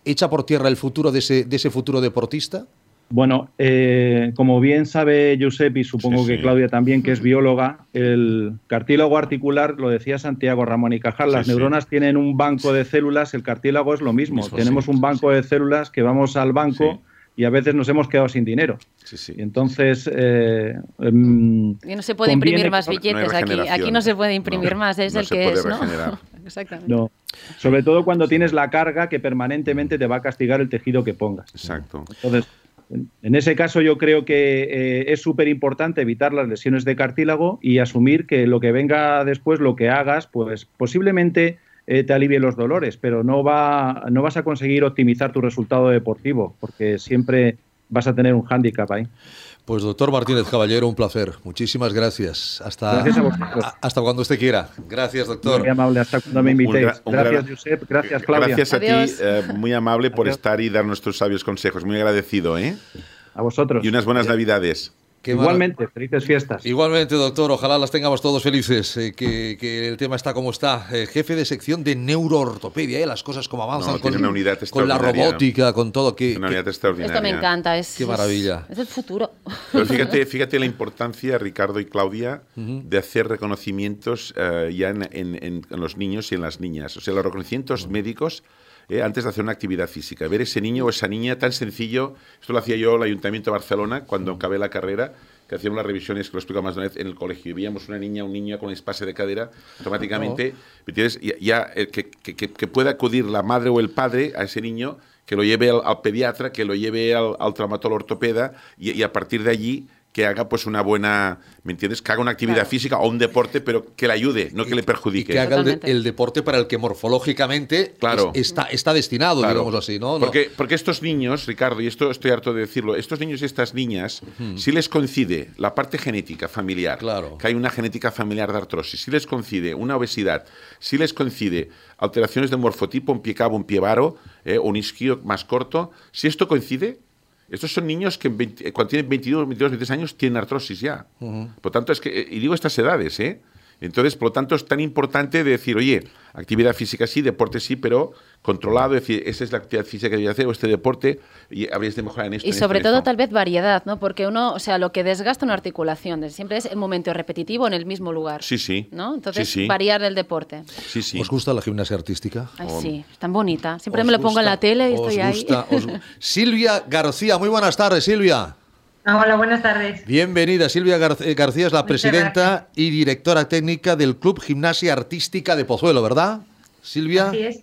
echa por tierra el futuro de ese, de ese futuro deportista. Bueno, eh, como bien sabe Josep y supongo Sí, que sí. Claudia también, que es bióloga, el cartílago articular, lo decía Santiago Ramón y Cajal, las Sí, sí. neuronas tienen un banco de células, el cartílago es lo mismo. Mismo, Tenemos sí, un banco de células que vamos al banco Sí. y a veces nos hemos quedado sin dinero. Sí, sí. Entonces... eh, em, Y no se puede imprimir más no billetes aquí. Aquí no se puede imprimir No, más, es no el se que puede es, ¿no? Exactamente. no. Sobre todo cuando tienes la carga que permanentemente te va a castigar el tejido que pongas. Exacto. Entonces, en- en ese caso yo creo que eh, es súper importante evitar las lesiones de cartílago y asumir que lo que venga después, lo que hagas, pues posiblemente eh, te alivie los dolores, pero no, va, no vas a conseguir optimizar tu resultado deportivo, porque siempre vas a tener un hándicap ahí. Pues doctor Martínez Caballero, un placer. Muchísimas gracias. Hasta, Gracias a hasta cuando usted quiera. Gracias, doctor. Muy amable, hasta cuando me invitéis. un Gracias, Josep. Gracias, Claudia. Gracias a Adiós. ti, eh, muy amable por Adiós. estar y dar nuestros sabios consejos. Muy agradecido, ¿eh? A vosotros. Y unas buenas navidades. Igualmente, felices fiestas. Igualmente, doctor, ojalá las tengamos todos felices, eh, que, el tema está como está. Eh, jefe de sección de neuroortopedia, eh, las cosas como avanzan con, con, la robótica, con todo. Que, una unidad extraordinaria. Esto me encanta, es, Qué maravilla. Es, el futuro. Pero fíjate, fíjate la importancia, Ricardo y Claudia, de hacer reconocimientos ya en, los niños y en las niñas. O sea, los reconocimientos médicos eh, antes de hacer una actividad física. Ver ese niño o esa niña tan sencillo, esto lo hacía yo el Ayuntamiento de Barcelona cuando acabé la carrera, que hacíamos las revisiones, que lo explico más de una vez, en el colegio. Y veíamos una niña o un niño con espase de cadera, automáticamente, ya, eh, que, pueda acudir la madre o el padre a ese niño, que lo lleve al, pediatra, que lo lleve al, traumatólogo ortopeda, y, a partir de allí que haga pues una buena, ¿me entiendes? Que haga una actividad física o un deporte, pero que le ayude, no que le perjudique. que haga el, deporte para el que morfológicamente claro. está, está destinado, digamos así, ¿no? Porque, porque estos niños, Ricardo, y esto estoy harto de decirlo, estos niños y estas niñas, si les coincide la parte genética familiar, claro. que hay una genética familiar de artrosis, si les coincide una obesidad, si les coincide alteraciones de morfotipo, un pie cabo, un pie varo, eh, un isquio más corto, si esto coincide, estos son niños que cuando tienen 22, 22, 23 años tienen artrosis ya. Por tanto, es que, y digo estas edades, ¿eh? Entonces, por lo tanto, es tan importante decir, oye, actividad física sí, deporte sí, pero controlado, es decir, esa es la actividad física que voy a hacer o este deporte y habrías de mejorar en esto. Y sobre todo tal vez variedad, ¿no? Porque uno, o sea, lo que desgasta una articulación siempre es el momento repetitivo en el mismo lugar. Sí, sí. ¿No? Entonces, variar el deporte. Sí, sí. ¿Os gusta la gimnasia artística? Ay, sí, es tan bonita. Siempre me lo pongo en la tele y estoy ahí. Silvia García, muy buenas tardes, Silvia. Hola, buenas tardes. Bienvenida. Silvia García es la presidenta y directora técnica del Club Gimnasia Artística de Pozuelo, ¿verdad? Silvia. Así es.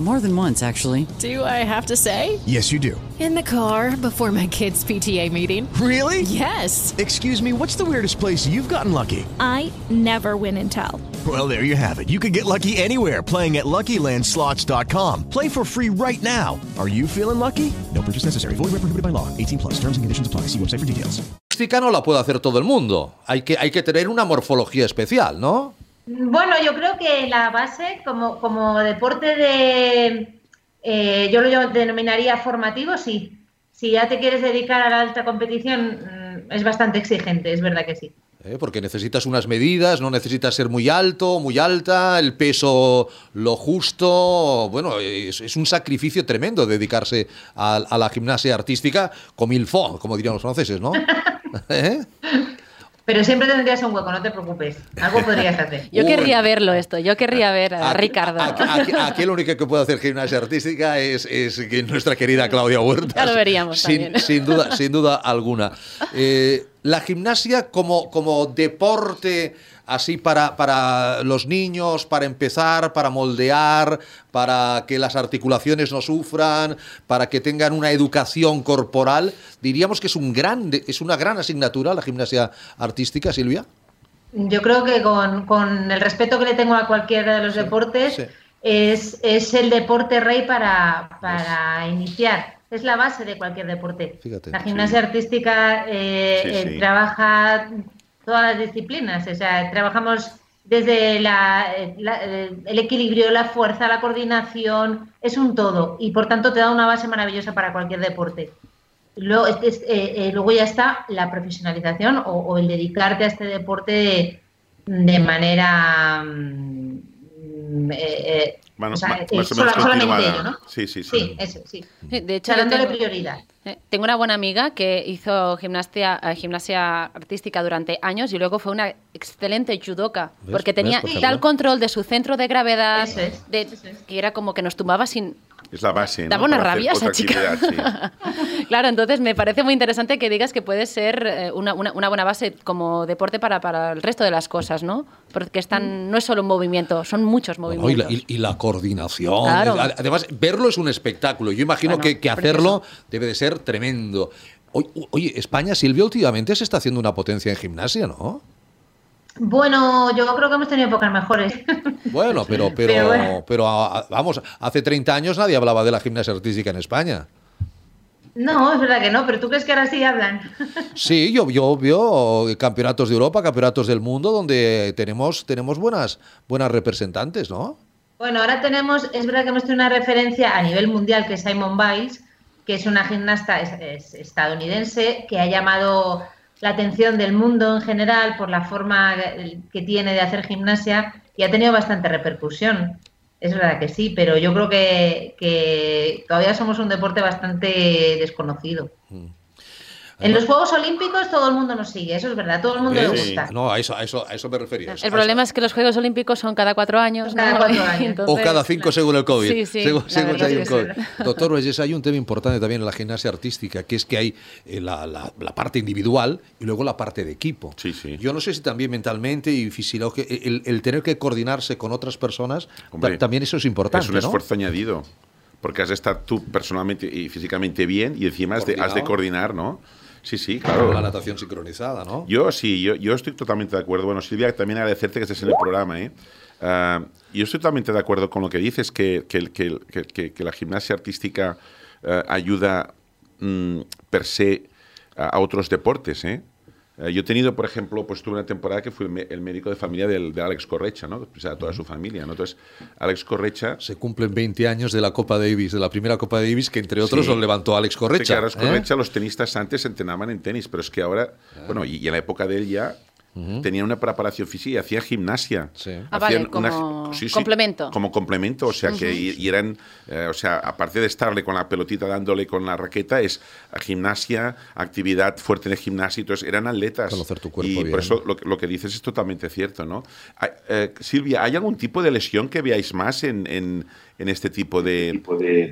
More than once, actually. Do I have to say? Yes, you do. In the car before my kids' PTA meeting. Really? Yes. Excuse me, what's the weirdest place you've gotten lucky? I never win and tell. Well, there you have it. You can get lucky anywhere playing at LuckyLandSlots.com. Play for free right now. Are you feeling lucky? No purchase necessary. Void where prohibited by law. 18 plus. Terms and conditions apply. See website for details. no la puede hacer todo el mundo. Hay que, hay que tener una morfología especial, ¿no? Bueno, yo creo que la base, como, como deporte de Eh, yo lo denominaría formativo, sí. Si ya te quieres dedicar a la alta competición, mm, es bastante exigente, es verdad que sí. Eh, porque necesitas unas medidas, no necesitas ser muy alto, muy alta, el peso lo justo. Bueno, es, un sacrificio tremendo dedicarse a, la gimnasia artística como il faut, como dirían los franceses, ¿no? ¿Eh? Pero siempre tendrías un hueco, no te preocupes. Algo podrías hacer. Yo querría verlo esto, yo querría ver a, Ricardo. Aquí, lo único que puede hacer gimnasia artística es, nuestra querida Claudia Huerta. Ya lo veríamos sin, también. Sin duda, sin duda alguna. Eh, la gimnasia como, como deporte así para, para los niños, para empezar, para moldear, para que las articulaciones no sufran, para que tengan una educación corporal. Diríamos que es, un gran, es una gran asignatura la gimnasia artística, Silvia. Yo creo que con, el respeto que le tengo a cualquiera de los deportes, Es, es, el deporte rey para, para iniciar. Es la base de cualquier deporte. la gimnasia artística eh, eh, trabaja todas las disciplinas. O sea, trabajamos desde el equilibrio, la fuerza, la coordinación, es un todo y por tanto te da una base maravillosa para cualquier deporte. Luego, eh, eh, luego ya está la profesionalización o, el dedicarte a este deporte de, manera mm, eh, solamente ello, ¿no? Sí, sí, sí. Sí, eso, sí. De hecho, dándole prioridad. Eh, tengo una buena amiga que hizo gimnasia, eh, gimnasia artística durante años y luego fue una excelente judoka porque tenía tal control de su centro de gravedad de, que era como que nos tumbaba sin Es la base. ¿no? Daba una Para hacer rabia esa chica. sí. Claro, entonces me parece muy interesante que digas que puede ser eh, una, una- una buena base como deporte para, para el resto de las cosas, ¿no? Porque están, no es solo un movimiento, son muchos ¿no? Y, movimientos. la, y- y la coordinación. Claro. Además, verlo es un espectáculo. Yo imagino Bueno, que, que precioso. hacerlo debe de ser tremendo. Oye, oye, España, Silvia, últimamente se está haciendo una potencia en gimnasia, ¿no? Bueno, yo creo que hemos tenido épocas mejores. Bueno, pero, pero, Pero bueno. pero a- a- vamos, hace 30 años nadie hablaba de la gimnasia artística en España. No, es verdad que no, pero ¿tú crees que ahora sí hablan? Sí, yo, yo veo campeonatos de Europa, campeonatos del mundo, donde tenemos, tenemos buenas, buenas representantes, ¿no? Bueno, ahora tenemos, es verdad que hemos tenido una referencia a nivel mundial que es Simon Biles, que es una gimnasta es- es estadounidense que ha llamado la atención del mundo en general por la forma que tiene de hacer gimnasia y ha tenido bastante repercusión. Es verdad que sí, pero yo creo que, todavía somos un deporte bastante desconocido. En los Juegos Olímpicos todo el mundo nos sigue, eso es verdad, todo el mundo le ¿Ves? gusta. No, a eso, a eso, a eso me refería. El problema es que los Juegos Olímpicos son cada cuatro años. Cada ¿no? cuatro años. Entonces, o cada cinco según el COVID. Sí, sí, Según- según si hay que un sí. COVID. Doctor Reyes, hay un tema importante también en la gimnasia artística, que es que hay eh, la, la- la parte individual y luego la parte de equipo. Yo no sé si también mentalmente y fisiológicamente, el, el tener que coordinarse con otras personas, Hombre, ta- también eso es importante. Es un ¿no? esfuerzo añadido. Porque has de estar tú personalmente y físicamente bien y encima has de, has de coordinar, ¿no? Sí, sí, claro. La natación sincronizada, ¿no? Yo sí, yo, yo estoy totalmente de acuerdo. Bueno, Silvia, también agradecerte que estés en el programa. ¿eh? Ah, yo estoy totalmente de acuerdo con lo que dices, que, que, que, la gimnasia artística eh, ayuda mm, per se a, a otros deportes. ¿eh? Eh, yo he tenido, por ejemplo, pues tuve una temporada que fui el, el médico de familia del, de Alex Correcha, ¿no? O sea, toda su familia, ¿no? Entonces, Alex Correcha... Se cumplen 20 años de la Copa Davis, de la primera Copa Davis, que entre otros Sí. lo levantó Alex Sí, Correcha. que Alex ¿eh? Correcha, los tenistas antes entrenaban en tenis, pero es que ahora, bueno, y, y en la época de él ya tenía una preparación física y hacía gimnasia. Ah, vale, Hacían una- como sí, sí, complemento. Como complemento, o sea, que y, y eran, eh, o sea, aparte de estarle con la pelotita dándole con la raqueta, es gimnasia, actividad fuerte de gimnasia, entonces eran atletas. Conocer tu cuerpo y bien. por eso lo, que- lo que dices es totalmente cierto, ¿no? Eh, Silvia, ¿hay algún tipo de lesión que veáis más en, en- en este tipo de,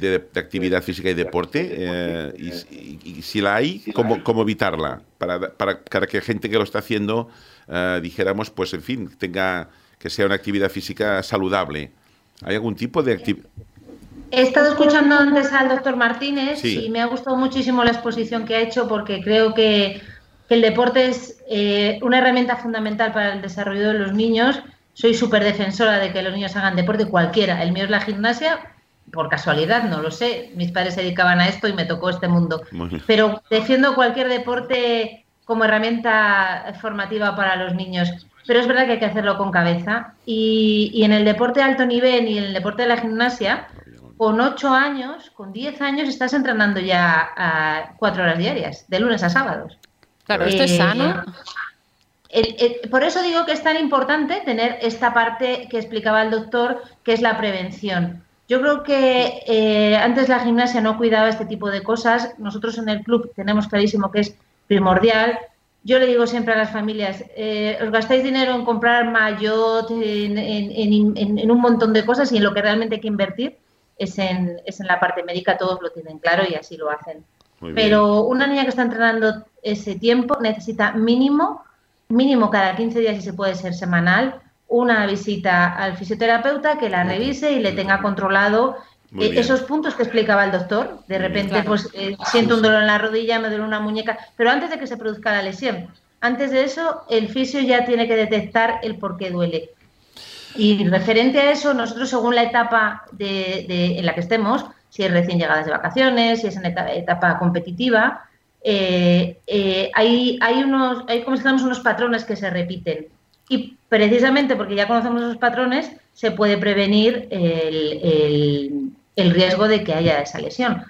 de- de actividad física y deporte? Eh, y, y- y si la hay, ¿cómo, cómo evitarla? Para, para, para que gente que lo está haciendo, eh, dijéramos, pues en fin, tenga que sea una actividad física saludable. ¿Hay algún tipo de actividad? He estado escuchando antes al doctor Martínez Sí. y me ha gustado muchísimo la exposición que ha hecho porque creo que, que el deporte es eh, una herramienta fundamental para el desarrollo de los niños. Soy súper defensora de que los niños hagan deporte cualquiera. El mío es la gimnasia, por casualidad, no lo sé. Mis padres se dedicaban a esto y me tocó este mundo. Pero defiendo cualquier deporte como herramienta formativa para los niños. Pero es verdad que hay que hacerlo con cabeza. Y, y en el deporte de alto nivel y en el deporte de la gimnasia, con 8 años, con 10 años, estás entrenando ya a 4 horas diarias, de lunes a sábados. Claro, esto es Eh, sano. El- el- por eso digo que es tan importante tener esta parte que explicaba el doctor, que es la prevención. Yo creo que eh, antes la gimnasia no cuidaba este tipo de cosas. Nosotros en el club tenemos clarísimo que es primordial. Yo le digo siempre a las familias, eh, os gastáis dinero en comprar maillot, en, en- en- en- en un montón de cosas y en lo que realmente hay que invertir es en, es en la parte médica, todos lo tienen claro y así lo hacen. Muy bien. Pero una niña que está entrenando ese tiempo necesita mínimo, mínimo cada 15 días y se puede ser semanal, una visita al fisioterapeuta que la revise y le tenga controlado eh, esos puntos que explicaba el doctor. De repente, Claro. pues eh, siento un dolor en la rodilla, me duele una muñeca, pero antes de que se produzca la lesión, antes de eso, el fisio ya tiene que detectar el por qué duele. Y referente a eso, nosotros según la etapa de, de- en la que estemos, si es recién llegadas de vacaciones, si es en etapa, etapa competitiva, eh, eh, hay, hay unos, hay como unos patrones que se repiten. Y precisamente porque ya conocemos esos patrones, se puede prevenir el, el- el riesgo de que haya esa lesión.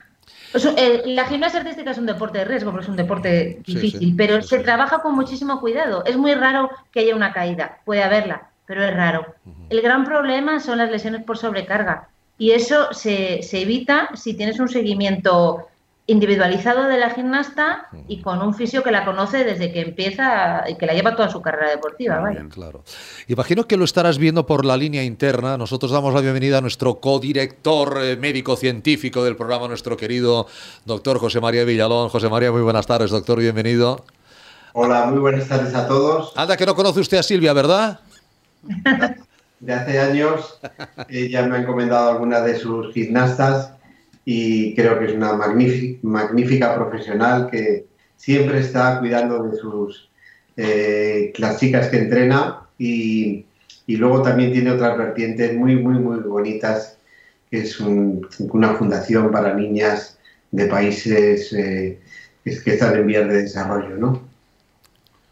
Eh, la gimnasia artística es un deporte de riesgo, porque es un deporte difícil, sí, pero se trabaja con muchísimo cuidado. Es muy raro que haya una caída, puede haberla, pero es raro. El gran problema son las lesiones por sobrecarga y eso se, se evita si tienes un seguimiento individualizado de la gimnasta y con un fisio que la conoce desde que empieza y que la lleva toda su carrera deportiva. Vaya. claro. Imagino que lo estarás viendo por la línea interna. Nosotros damos la bienvenida a nuestro codirector eh, médico científico del programa, nuestro querido doctor José María Villalón. José María, muy buenas tardes, doctor, bienvenido. Hola, muy buenas tardes a todos. Anda, que no conoce usted a Silvia, ¿verdad? De hace años ya me ha encomendado alguna de sus gimnastas y creo que es una magnífica, magnífica profesional que siempre está cuidando de sus eh, las chicas que entrena y, y, luego también tiene otras vertientes muy, muy, muy bonitas, que es una fundación para niñas de países eh, que están en vías de desarrollo, ¿no?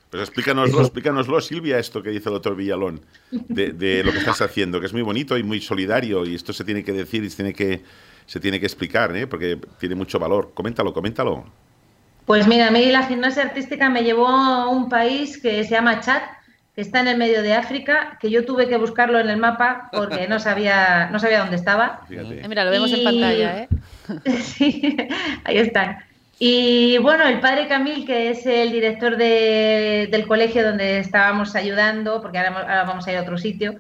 Pues explícanoslo, explícanoslo, Silvia, esto que dice el doctor Villalón, de, de, lo que estás haciendo, que es muy bonito y muy solidario, y esto se tiene que decir y se tiene que, se tiene que explicar, ¿eh? porque tiene mucho valor. Coméntalo, coméntalo. Pues mira, a mí la gimnasia artística me llevó a un país que se llama Chad, que está en el medio de África, que yo tuve que buscarlo en el mapa porque no sabía, no sabía dónde estaba. Eh, mira, lo vemos en pantalla, ¿eh? sí, ahí están. Y bueno, el padre Camil, que es el director de, del colegio donde estábamos ayudando, porque ahora, ahora, vamos a ir a otro sitio,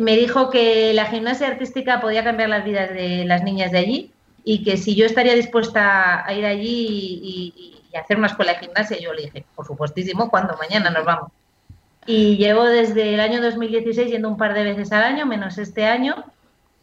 me dijo que la gimnasia artística podía cambiar las vidas de las niñas de allí y que si yo estaría dispuesta a ir allí y, y hacer una escuela de gimnasia, yo le dije, por supuestísimo, cuando mañana nos vamos. Y llevo desde el año 2016 yendo un par de veces al año, menos este año.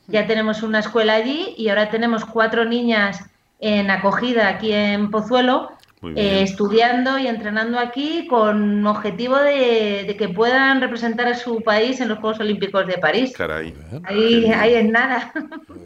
Ya tenemos una escuela allí y ahora tenemos cuatro niñas en acogida aquí en Pozuelo, eh, estudiando y entrenando aquí con objetivo de, de, que puedan representar a su país en los Juegos Olímpicos de París. Caray. Ahí, ahí es nada.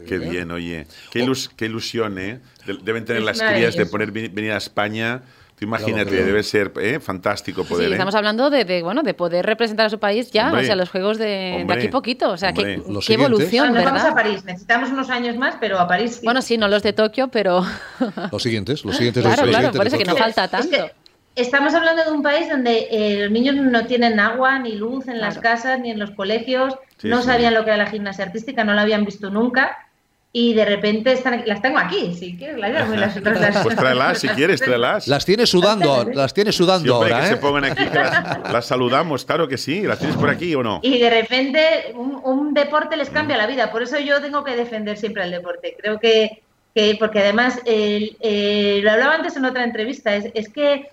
Qué bien, oye. Qué, ilus qué ilusión, ¿eh? Deben tener las crías de poner venir a España Tú imagínate, debe ser ¿eh? fantástico poder. Sí, estamos hablando de, de, bueno, de poder representar a su país ya, hombre, o sea, los juegos de, hombre, de aquí poquito. O sea, qué, qué evolución, bueno, ¿verdad? Vamos a París, necesitamos unos años más, pero a París. Sí. Bueno, sí, no los de Tokio, pero. Los siguientes, los siguientes. claro, los claro, siguientes por eso que no falta tanto. Es que estamos hablando de un país donde eh, los niños no tienen agua ni luz en claro. las casas ni en los colegios, sí, no sí. sabían lo que era la gimnasia artística, no la habían visto nunca y de repente están, las tengo aquí, si quieres las, las otras las... Pues tráelas, si quieres, tráelas. Las tienes sudando, las tienes sudando sí, hombre, ahora, que ¿eh? se pongan aquí, que las, las, saludamos, claro que sí. ¿Las tienes por aquí o no? Y de repente un, un, deporte les cambia la vida, por eso yo tengo que defender siempre el deporte. Creo que, que porque además, eh, eh, lo hablaba antes en otra entrevista, es, es que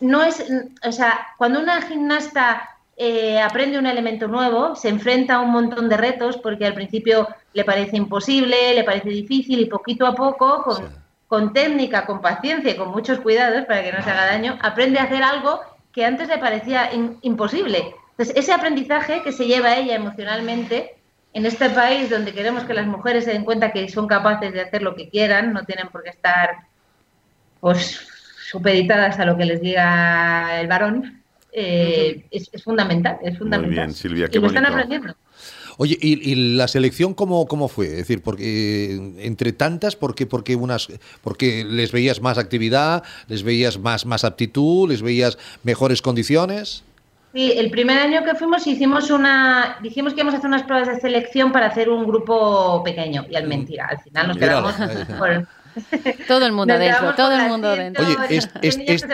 no es, o sea, cuando una gimnasta eh, aprende un elemento nuevo, se enfrenta a un montón de retos porque al principio le parece imposible, le parece difícil y poquito a poco, con, sí. con, técnica, con paciencia y con muchos cuidados para que no se haga daño, aprende a hacer algo que antes le parecía in, imposible. Entonces, ese aprendizaje que se lleva ella emocionalmente en este país donde queremos que las mujeres se den cuenta que son capaces de hacer lo que quieran, no tienen por qué estar pues supeditadas a lo que les diga el varón, eh, es, es, fundamental, es fundamental. Muy bien, Silvia, qué y lo bonito. están aprendiendo. Oye, ¿y, ¿y, la selección cómo, cómo fue? Es decir, porque entre tantas, porque, porque unas, porque les veías más actividad, les veías más, más aptitud, les veías mejores condiciones. Sí, el primer año que fuimos hicimos una, dijimos que íbamos a hacer unas pruebas de selección para hacer un grupo pequeño y al mentira, al final nos quedamos por, todo el mundo dentro, todo el mundo dentro. Oye, es, es, es.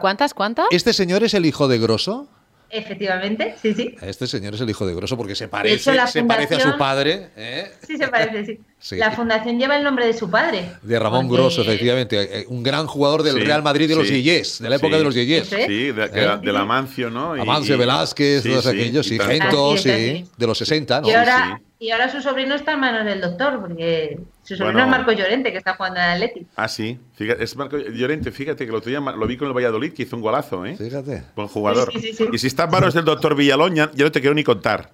¿Cuántas, cuántas? ¿Este señor es el hijo de Grosso? Efectivamente, sí, sí. Este señor es el hijo de Grosso porque se parece, hecho, se parece a su padre. ¿eh? Sí, se parece, sí. sí. La fundación lleva el nombre de su padre. De Ramón porque... Grosso, efectivamente. Eh, Un gran jugador del sí, Real Madrid de los sí. De la época de los Yeyés. Sí, de, de, ¿Eh? del Amancio, ¿no? Y, Amancio, Velázquez, todos aquellos, sí, Gento, sí, de los 60, ¿no? Y ahora, y ahora su sobrino está en manos del doctor, porque su sobrino bueno, es Marco Llorente, que está jugando en Atleti. Ah, sí. Fíjate, es Marco Llorente, fíjate que el otro día lo vi con el Valladolid, que hizo un golazo, ¿eh? Fíjate. Buen jugador. Sí, sí, sí, y si está en manos del doctor Villalón, ya, ya, no te quiero ni contar.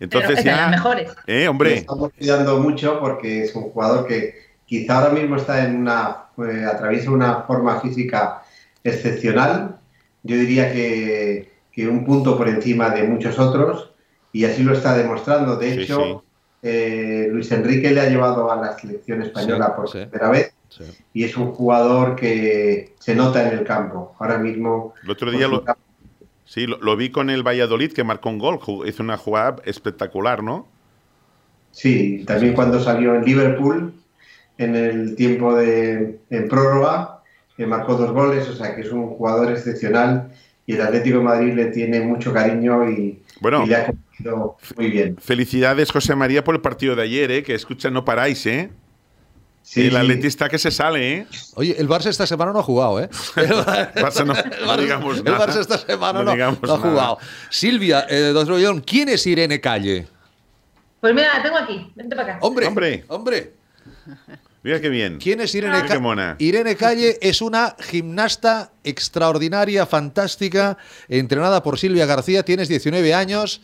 Entonces Pero, ya. Las mejores. ¿Eh, hombre? Estamos cuidando mucho porque es un jugador que quizá ahora mismo está en una. Eh, atraviesa una forma física excepcional. Yo diría que, que un punto por encima de muchos otros. Y así lo está demostrando. De hecho. Eh, Luis Enrique le ha llevado a la selección española sí, por sí, primera vez sí. y es un jugador que se nota en el campo. Ahora mismo. El otro día lo, sí, lo, lo, vi con el Valladolid que marcó un gol, hizo una jugada espectacular, ¿no? Sí, también cuando salió en Liverpool en el tiempo de en prórroga, que marcó dos goles, o sea que es un jugador excepcional y el Atlético de Madrid le tiene mucho cariño y, Bueno. y le ha muy bien. Felicidades, José María, por el partido de ayer, ¿eh? que escucha, no paráis, ¿eh? Sí, el sí. Atleti está que se sale, ¿eh? Oye, el Barça esta semana no ha jugado, ¿eh? El, Barça no- no digamos el nada. Barça esta semana No no, digamos no ha nada. jugado. Silvia, eh, Doctor León, ¿quién es Irene Calle? Pues mira, la tengo aquí. Vente para acá. Hombre, Hombre. hombre. Mira qué bien. ¿Quién es Irene Calle? Irene Calle es una gimnasta extraordinaria, fantástica, entrenada por Silvia García, tienes 19 años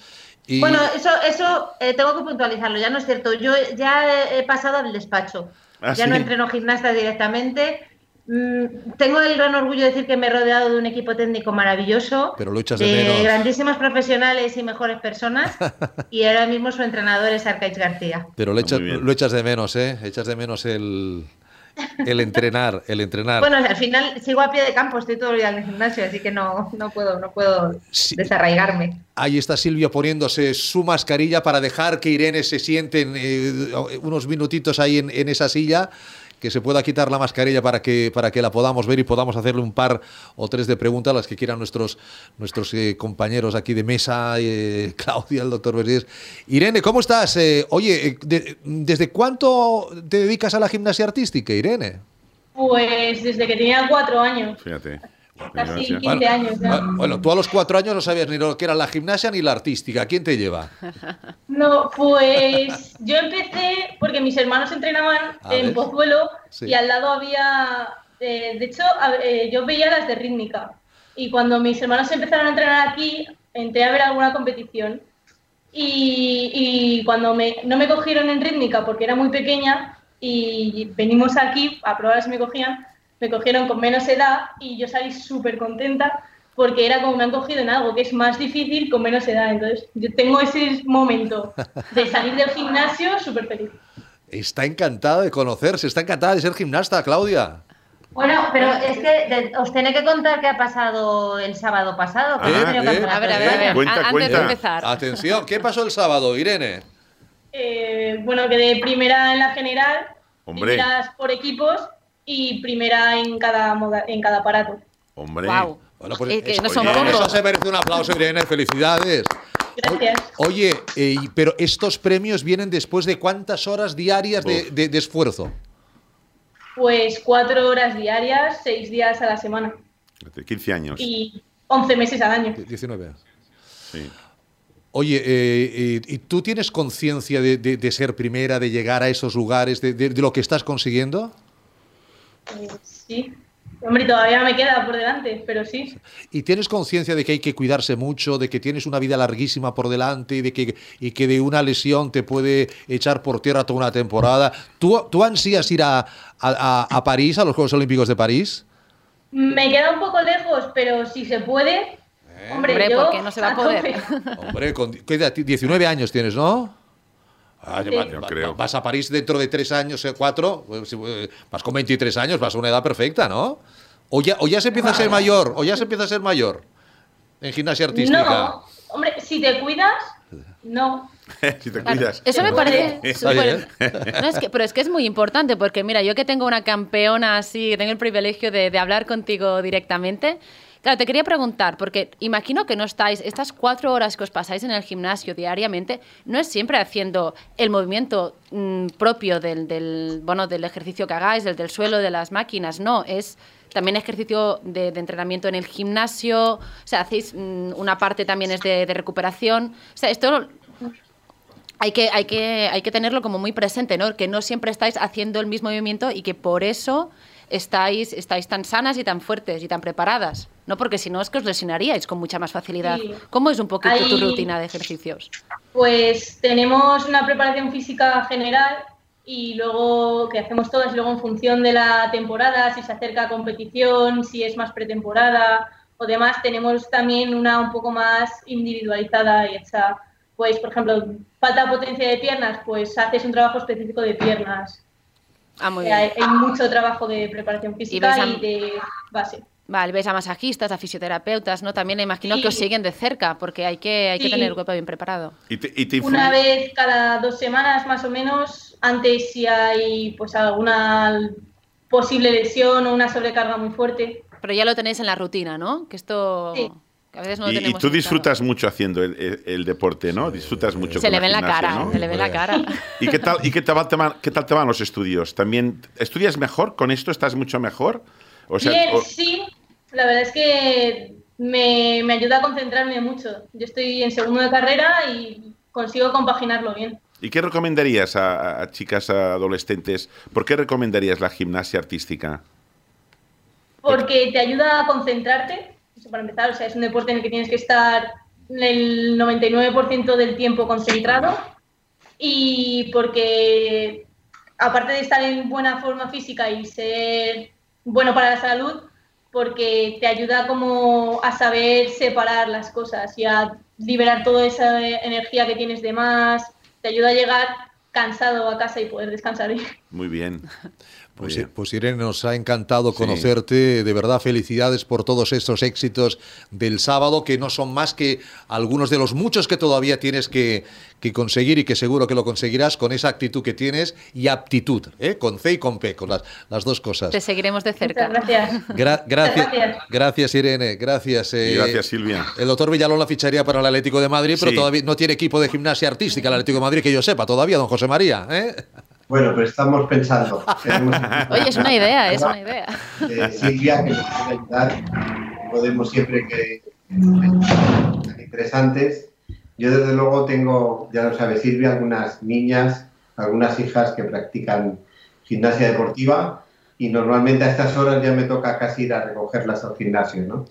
y Bueno, eso, eso eh, tengo que puntualizarlo, ya no es cierto. Yo ya he, he pasado al despacho. ¿Ah, ya sí? no entreno gimnastas directamente. Mm, tengo el gran orgullo de decir que me he rodeado de un equipo técnico maravilloso, Pero lo echas de menos. grandísimos profesionales y mejores personas. y ahora mismo su entrenador es Arcaich García. pero lo echas, lo echas de menos, ¿eh? Echas de menos el, el entrenar, el entrenar. Bueno, al final sigo a pie de campo, estoy todo el día en el gimnasio, así que no, no puedo, no puedo desarraigarme. Ahí está Silvia poniéndose su mascarilla para dejar que Irene se siente en, eh, unos minutitos ahí en, en esa silla, que se pueda quitar la mascarilla para que, para que la podamos ver y podamos hacerle un par o tres de preguntas, las que quieran nuestros, nuestros eh, compañeros aquí de mesa, eh, Claudia, el doctor Vergés. Irene, ¿cómo estás? Eh, oye, eh, de- ¿desde cuánto te dedicas a la gimnasia artística, Irene? Pues desde que tenía cuatro años. Fíjate. Casi 15 Bueno, años ya. Bueno, bueno, tú a los cuatro años no sabías ni lo que era la gimnasia ni la artística. ¿Quién te lleva? No, pues yo empecé porque mis hermanos entrenaban A en ver. Pozuelo Sí. y al lado había, eh, de hecho, eh, yo veía las de rítmica y cuando mis hermanos empezaron a entrenar aquí, entré a ver alguna competición y, y cuando me, no me cogieron en rítmica porque era muy pequeña y venimos aquí a probar si me cogían, me cogieron con menos edad y yo salí súper contenta porque era como me han cogido en algo que es más difícil con menos edad. Entonces, yo tengo ese momento de salir del gimnasio súper feliz. Está encantada de conocerse, está encantada de ser gimnasta, Claudia. Bueno, pero es que de- os tiene que contar qué ha pasado el sábado pasado. que Ah, eh. A ver, a ver, a ver. Cuenta, Antes cuenta. de empezar. Atención, ¿qué pasó el sábado, Irene? Eh, bueno, quedé primera en la general, Hombre. primeras por equipos y primera en cada, moda- en cada aparato. Hombre. Wow. Bueno, pues, Es que eso- no son oye. Eso se merece un aplauso, Irene, felicidades. Gracias. Oye, eh, pero estos premios vienen después de cuántas horas diarias de, de- de esfuerzo. Pues cuatro horas diarias, seis días a la semana Fíjate, 15 años. y 11 meses al año. 19. Sí. Oye, eh, eh, ¿y tú tienes conciencia de, de- de ser primera, de llegar a esos lugares, de, de- de lo que estás consiguiendo? Eh, sí. Hombre, todavía me queda por delante, pero sí. ¿Y tienes conciencia de que hay que cuidarse mucho, de que tienes una vida larguísima por delante y de que, y que de una lesión te puede echar por tierra toda una temporada? ¿Tú, tú ansías ir a, a- a- París, a los Juegos Olímpicos de París? Me queda un poco lejos, pero si se puede. Hombre, Hombre, yo ¿por qué no se va a poder? Hombre, con, ¿qué edad? 19 años tienes, ¿no? Ah, Sí. va- Yo creo. Vas a París dentro de tres años, eh, cuatro, pues, eh, vas con 23 años, vas a una edad perfecta, ¿no? O ya, o ya se empieza a ser mayor, o ya se empieza a ser mayor en gimnasia artística. No, hombre, si te cuidas, no. si te Claro, cuidas. Eso me parece bien. No, es que, pero es que es muy importante porque mira, yo que tengo una campeona así, tengo el privilegio de, de hablar contigo directamente. Claro, te quería preguntar, porque imagino que no estáis, estas cuatro horas que os pasáis en el gimnasio diariamente, no es siempre haciendo el movimiento mm, propio del, del, bueno, del ejercicio que hagáis, del, suelo, de las máquinas, no, es también ejercicio de, de entrenamiento en el gimnasio, o sea, hacéis mm, una parte también es de, de recuperación, o sea, esto hay que, hay, que, hay que tenerlo como muy presente, ¿no? Que no siempre estáis haciendo el mismo movimiento y que por eso estáis, estáis tan sanas y tan fuertes y tan preparadas. No porque si no es que os lesionaríais con mucha más facilidad. Sí. ¿Cómo es un poquito tu rutina de ejercicios? Pues tenemos una preparación física general y luego que hacemos todas y luego en función de la temporada, si se acerca a competición, si es más pretemporada o demás, tenemos también una un poco más individualizada y hecha, pues por ejemplo, falta potencia de piernas, pues haces un trabajo específico de piernas. Ah, muy Eh, Hay, bien. hay mucho trabajo de preparación física a- y, de base. Vale, ves a masajistas, a fisioterapeutas, ¿no? También me imagino que os siguen de cerca, porque hay que, hay que tener el cuerpo bien preparado. Una vez cada dos semanas más o menos, antes si hay pues alguna posible lesión o una sobrecarga muy fuerte. Pero ya lo tenéis en la rutina, ¿no? Que esto... a veces no lo y, y, tú disfrutas mucho haciendo el, el- el deporte, ¿no? Disfrutas mucho. Se con le ve en la cara, ¿no? se le ve en la cara. ¿Y qué tal, y qué tal, te van, qué tal te van los estudios? ¿También estudias mejor? ¿Con esto estás mucho mejor? O sea, Bien, o- sí, la verdad es que me, me ayuda a concentrarme mucho. Yo estoy en segundo de carrera y consigo compaginarlo bien. ¿Y qué recomendarías a, a chicas adolescentes? ¿Por qué recomendarías la gimnasia artística? Porque te ayuda a concentrarte, eso para empezar, o sea, es un deporte en el que tienes que estar el 99% del tiempo concentrado y porque aparte de estar en buena forma física y ser bueno para la salud, porque te ayuda como a saber separar las cosas y a liberar toda esa energía que tienes de más, te ayuda a llegar cansado a casa y poder descansar bien. Muy bien. Pues, pues, Irene, nos ha encantado conocerte. De verdad, felicidades por todos estos éxitos del sábado, que no son más que algunos de los muchos que todavía tienes que, que conseguir y que seguro que lo conseguirás con esa actitud que tienes y aptitud, ¿eh? con C y con P, con las, las dos cosas. Te seguiremos de cerca. gracias. Gra- gracias, Gracias. Irene. Gracias. Y gracias, Silvia. El doctor Villalón la ficharía para el Atlético de Madrid, pero Sí. todavía no tiene equipo de gimnasia artística el Atlético de Madrid, que yo sepa, todavía, don José María. ¿eh? Bueno, pues estamos pensando. Tenemos- Oye, es una idea, es una idea. de Silvia que nos puede ayudar. Podemos siempre que interesantes. Yo desde luego tengo, ya lo sabe Silvia, algunas niñas, algunas hijas que practican gimnasia deportiva y normalmente a estas horas ya me toca casi ir a recogerlas al gimnasio, ¿no?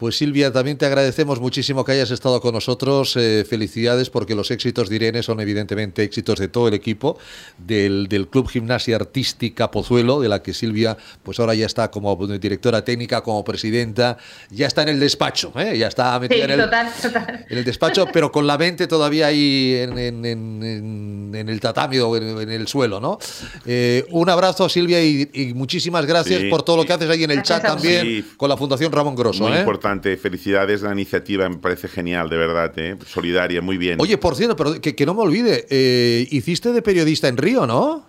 Pues Silvia, también te agradecemos muchísimo que hayas estado con nosotros. Eh, felicidades porque los éxitos de Irene son evidentemente éxitos de todo el equipo del, del Club Gimnasia Artística Pozuelo, de la que Silvia pues ahora ya está como directora técnica, como presidenta, ya está en el despacho, ¿eh? ya está Sí, metida en el, total, total. en el despacho, pero con la mente todavía ahí en, en- en- en- en el tatami o en, en el suelo, ¿no? Eh, un abrazo, Silvia, y, y muchísimas gracias Sí. por todo lo que haces ahí en el Gracias chat también Sí. con la Fundación Ramón Grosso. Muy ¿eh? Importante. Felicidades la iniciativa, me parece genial, de verdad. ¿eh? Solidaria, muy bien. Oye, por cierto, pero que, que no me olvide, eh, hiciste de periodista en Río, ¿no?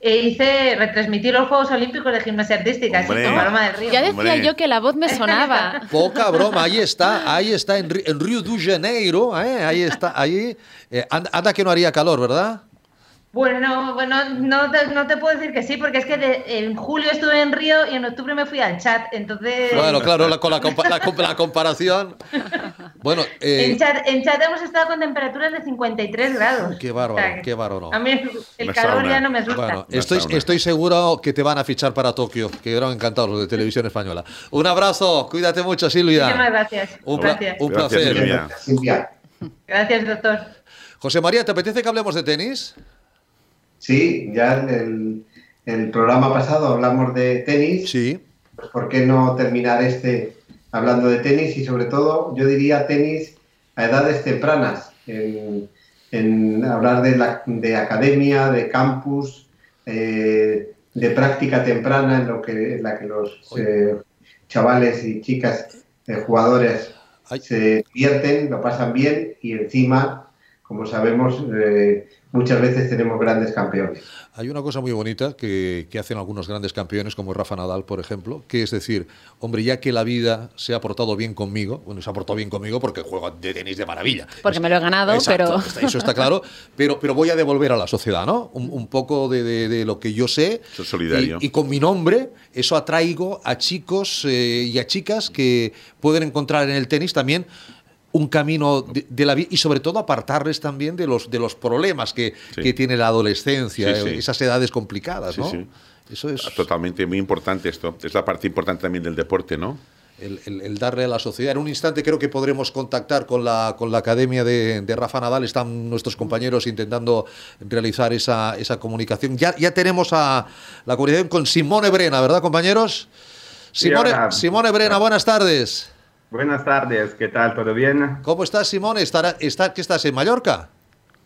E hice retransmitir los Juegos Olímpicos de Gimnasia Artística, sí, Hombre. con Paloma del Río. Ya decía yo que la voz me sonaba. Poca broma, ahí está, ahí está en, Río de Janeiro, ¿eh? ahí está, ahí. eh, anda, anda que no haría calor, ¿verdad? Bueno, no, bueno, no te, no te puedo decir que sí, porque es que de- en julio estuve en Río y en octubre me fui al chat, entonces... Bueno, claro, la- con la, compa- la compa- la comparación. Bueno, eh, En chat, en chat hemos estado con temperaturas de 53 grados. qué O bárbaro, sea, qué bárbaro. A mí el calor sauna. ya no me asusta. Bueno, estoy, estoy seguro que te van a fichar para Tokio, que eran encantados los de Televisión Española. Un abrazo, cuídate mucho, Silvia. Muchísimas gracias. Un, gracias. un placer. Gracias, doctor. José María, ¿te apetece que hablemos de tenis? Sí, ya en el, el programa pasado hablamos de tenis. Sí. Pues ¿por qué no terminar este hablando de tenis? Y sobre todo, yo diría tenis a edades tempranas, en, en hablar de, la, de academia, de campus, eh, de práctica temprana en, lo que, en la que los eh, chavales y chicas eh, jugadores se divierten, lo pasan bien y encima, como sabemos, eh, muchas veces tenemos grandes campeones. Hay una cosa muy bonita que, que hacen algunos grandes campeones, como Rafa Nadal, por ejemplo, que es decir, hombre, ya que la vida se ha portado bien conmigo, bueno, se ha portado bien conmigo porque juego de tenis de maravilla. Porque me lo he ganado, Exacto, pero... eso está claro, pero, pero voy a devolver a la sociedad, ¿no? Un, un poco de, de- de lo que yo sé. Es solidario. Y, y con mi nombre, eso atraigo a chicos eh, y a chicas que pueden encontrar en el tenis también un camino de, de la vida y sobre todo apartarles también de los, de los problemas que, Sí. que tiene la adolescencia, Sí, sí. eh, esas edades complicadas, Sí, ¿no? sí. Eso es Totalmente, muy importante esto. Es la parte importante también del deporte, ¿no? el, el- el darle a la sociedad. En un instante creo que podremos contactar con la, con la Academia de, de Rafa Nadal. Están nuestros compañeros intentando realizar esa, esa comunicación. Ya, ya tenemos a la comunicación con Simone Brena, ¿verdad, compañeros? Simone. Simone Brena, buenas tardes. Buenas tardes, ¿qué tal? ¿Todo bien? ¿Cómo estás, Simone? ¿Estará, está, ¿Qué estás en Mallorca?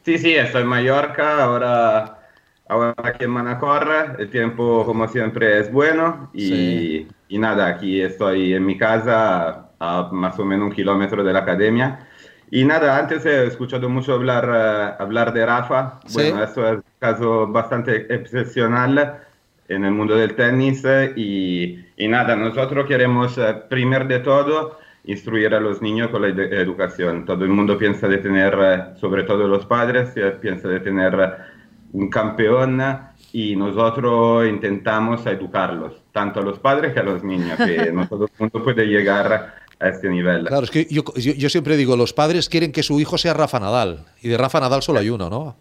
Sí, sí, estoy en Mallorca, ahora, ahora aquí en Manacor, el tiempo como siempre es bueno y, y nada, aquí estoy en mi casa, a más o menos un kilómetro de la academia. Y nada, antes he escuchado mucho hablar, eh, hablar de Rafa. Bueno, esto es un caso bastante excepcional en el mundo del tenis eh, y, y nada, nosotros queremos, eh, primero de todo, instruir a los niños con la edu- educación. Todo el mundo piensa de tener, eh, sobre todo los padres, eh, piensa de tener eh, un campeón y nosotros intentamos educarlos, tanto a los padres que a los niños, que no todo el mundo puede llegar a este nivel. Claro, es que yo, yo, yo siempre digo, los padres quieren que su hijo sea Rafa Nadal. Y de Rafa Nadal solo hay uno, ¿no?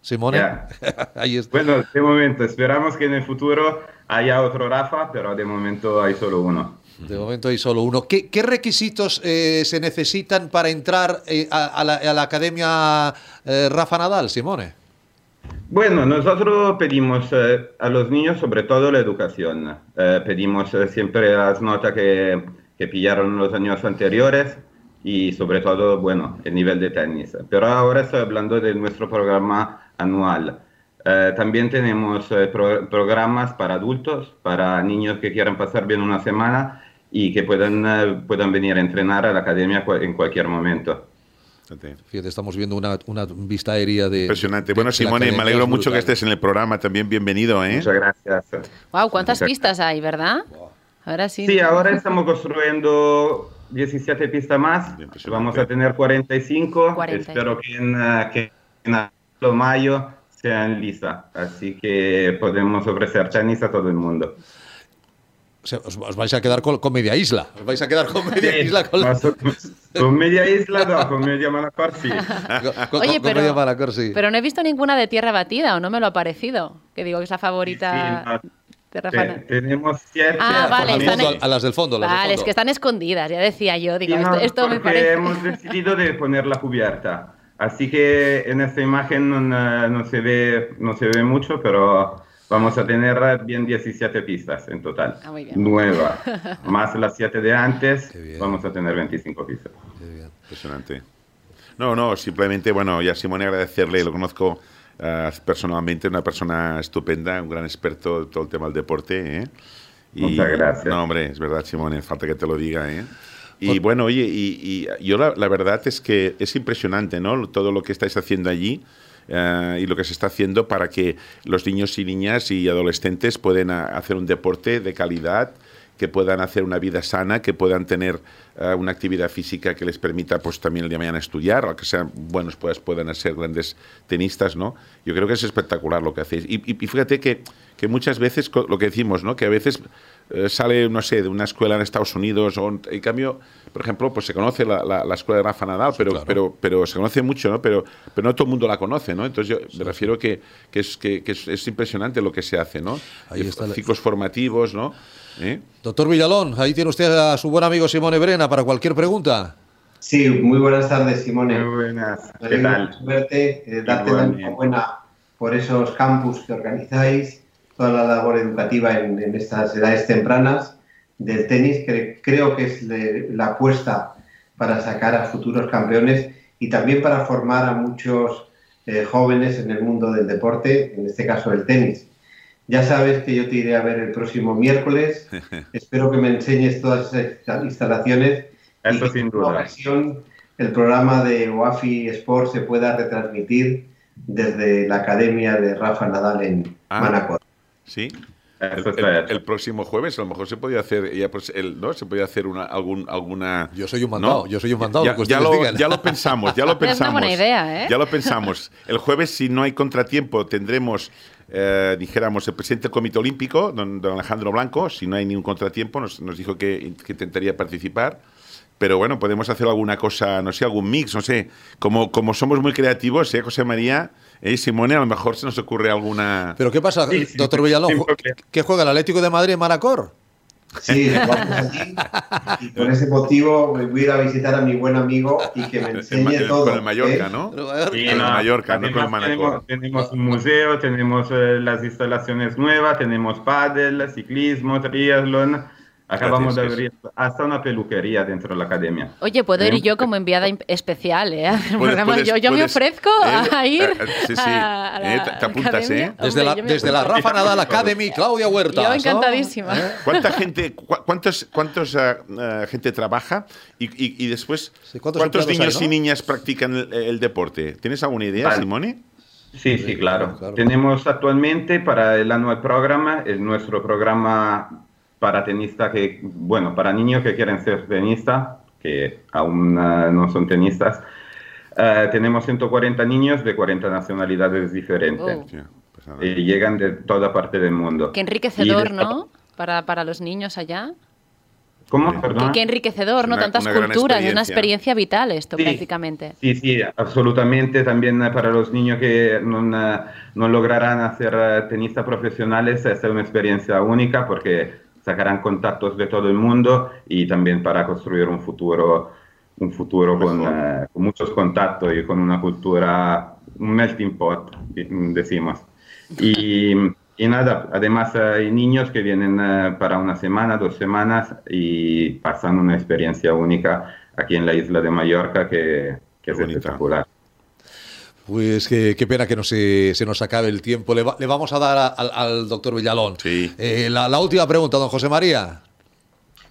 Simone. Ya. Ahí está. Bueno, de momento, esperamos que en el futuro haya otro Rafa, pero de momento hay solo uno. De momento hay solo uno. ¿Qué, requisitos eh, se necesitan para entrar eh, a, la, academia eh, Rafa Nadal, Simone? Bueno, nosotros pedimos eh, a los niños sobre todo la educación. Pedimos siempre las notas que, que pillaron los años anteriores y sobre todo, bueno, el nivel de tenis. Pero ahora estoy hablando de nuestro programa anual. También tenemos pro- programas para adultos, para niños que quieran pasar bien una semana y que puedan, eh, puedan venir a entrenar a la academia en cualquier momento. Fíjate, estamos viendo una, una vista aérea de. Impresionante. de- Bueno, Simone, me alegro mucho que estés en el programa. También bienvenido, ¿eh? Muchas gracias. Wow, ¿cuántas Muchas pistas hay, verdad? Ahora sí. Sí, ahora estamos construyendo 17 pistas más. Vamos a tener 45. 40. Espero que en, eh, que en mayo sean listas. Así que podemos ofrecer tenis a todo el mundo. Os, os vais a quedar con, con media isla. Os vais a quedar con media Sí, isla. Con, o- con media isla, no, con media Manacor sí. con- Oye, con pero- media Manacor, sí. Pero no he visto ninguna de tierra batida, o no me lo ha parecido. Que digo que es la favorita de Rafa Te- tenemos siete. Ah, vale, Al están en- a las del fondo. las del Vale, es fondo. que están escondidas, ya decía yo. Digo, esto, no, esto me porque parece. hemos decidido de poner la cubierta. Así que en esta imagen no, no se, ve, no se ve mucho, pero vamos a tener bien 17 pistas en total. Ah, muy bien. Nueva. Más las 7 de antes, vamos a tener 25 pistas. Impresionante. No, no, simplemente, bueno, ya Simone agradecerle, lo conozco eh, personalmente, una persona estupenda, un gran experto de todo el tema del deporte. ¿eh? Y, Muchas gracias. No, hombre, es verdad, Simone, falta que te lo diga. ¿eh? Y bueno, oye, y, y yo la, la verdad es que es impresionante, ¿no? Todo lo que estáis haciendo allí. Eh, y lo que se está haciendo para que los niños y niñas y adolescentes puedan hacer un deporte de calidad, que puedan hacer una vida sana, que puedan tener eh, una actividad física que les permita pues también el día de mañana estudiar, o que sean buenos, pues puedan ser grandes tenistas, ¿no? Yo creo que es espectacular lo que hacéis. Y, y- y fíjate que, que muchas veces lo que decimos, ¿no? Que a veces eh, sale, no sé, de una escuela en Estados Unidos, o en, cambio, por ejemplo, pues se conoce la, la- la escuela de Rafa Nadal, pero, pero, pero se conoce mucho, ¿no? Pero, pero no todo el mundo la conoce, ¿no? Entonces yo me refiero que, que, es, que, que es, es impresionante lo que se hace, ¿no? Ahí está la- Ciclos formativos, ¿no? ¿Eh? Doctor Villalón, ahí tiene usted a su buen amigo Simone Brena para cualquier pregunta. Sí, muy buenas tardes, Simone. Muy buenas. ¿Qué tal? verte, eh, darte la enhorabuena por esos campus que organizáis, toda la labor educativa en, en estas edades tempranas del tenis, que creo que es le- la apuesta para sacar a futuros campeones y también para formar a muchos eh, jóvenes en el mundo del deporte, en este caso el tenis. Ya sabes que yo te iré a ver el próximo miércoles. Espero que me enseñes todas esas instalaciones y Eso que sin en duda. ocasión el programa de OAFI Sport se pueda retransmitir desde la academia de Rafa Nadal en Ah. Manacor. Sí. El, próximo jueves a lo mejor se podía hacer ya pues, el, no se podía hacer una algún alguna Yo soy un mandado, yo soy un mandado, ya, ya lo, ya lo pensamos ya lo Es una pensamos buena idea, ¿eh? ya lo pensamos el jueves si no hay contratiempo tendremos eh, dijéramos el presidente del Comité Olímpico don, don Alejandro Blanco si no hay ningún contratiempo nos, nos dijo que, que intentaría participar pero bueno, podemos hacer alguna cosa, no sé, algún mix, no sé. Como, como somos muy creativos, ¿eh, José María? ¿Eh, Simone? A lo mejor se nos ocurre alguna... Pero ¿qué pasa, Sí, sí, doctor sí, Villalón? sin ¿Ju- problema. ¿Qué juega el Atlético de Madrid en Manacor? Sí, vamos allí. Y por ese motivo voy a ir a visitar a mi buen amigo y que me enseñe el- todo. con el Mallorca, ¿eh? ¿no? Sí, Con el Mallorca, no con el Manacor. tenemos, tenemos un museo, tenemos eh, las instalaciones nuevas, tenemos pádel, ciclismo, triatlón. Acabamos Gracias, de abrir hasta una peluquería dentro de la academia. Oye, puedo ir Eh, yo como enviada especial, ¿eh? Puedes- puedes- yo yo me puedes, ofrezco eh, a ir eh, sí, sí, a, la eh, te- te apuntas, academia. ¿eh? Desde la, Hombre, me desde la. Rafa Nadal Academy, Claudia Huerta. Yo encantadísima. ¿Cuánta gente, cu- cuántos, cuántos ah, gente trabaja y, y- y después ¿cuántos cuántos, empleados niños hay, y no? niñas practican el, el deporte? ¿Tienes alguna idea, Vale. Simone? Sí, sí, claro. Tenemos actualmente para el anual programa, el nuestro programa para tenista que, bueno, para niños que quieren ser tenistas, que aún ah, no son tenistas, ah, tenemos 140 niños de 40 nacionalidades diferentes. Oh. Y llegan de toda parte del mundo. Qué enriquecedor, de- ¿no? Para, para los niños allá. ¿Cómo? Qué, qué enriquecedor, ¿no? Una- Tantas una gran culturas, es una experiencia. vital esto Sí. prácticamente. Sí, sí, absolutamente. También eh, para los niños que no, no lograrán hacer tenistas profesionales, es una experiencia única porque sacarán contactos de todo el mundo y también para construir un futuro, un futuro con, eh, con muchos contactos y con una cultura, un melting pot, decimos. Y, y nada, además hay niños que vienen eh, para una semana, dos semanas y pasan una experiencia única aquí en la isla de Mallorca que, que es espectacular. Pues qué, qué pena que no se, se nos acabe el tiempo. Le, va- le vamos a dar a- al, al doctor Villalón. Eh, la, la última pregunta, don José María.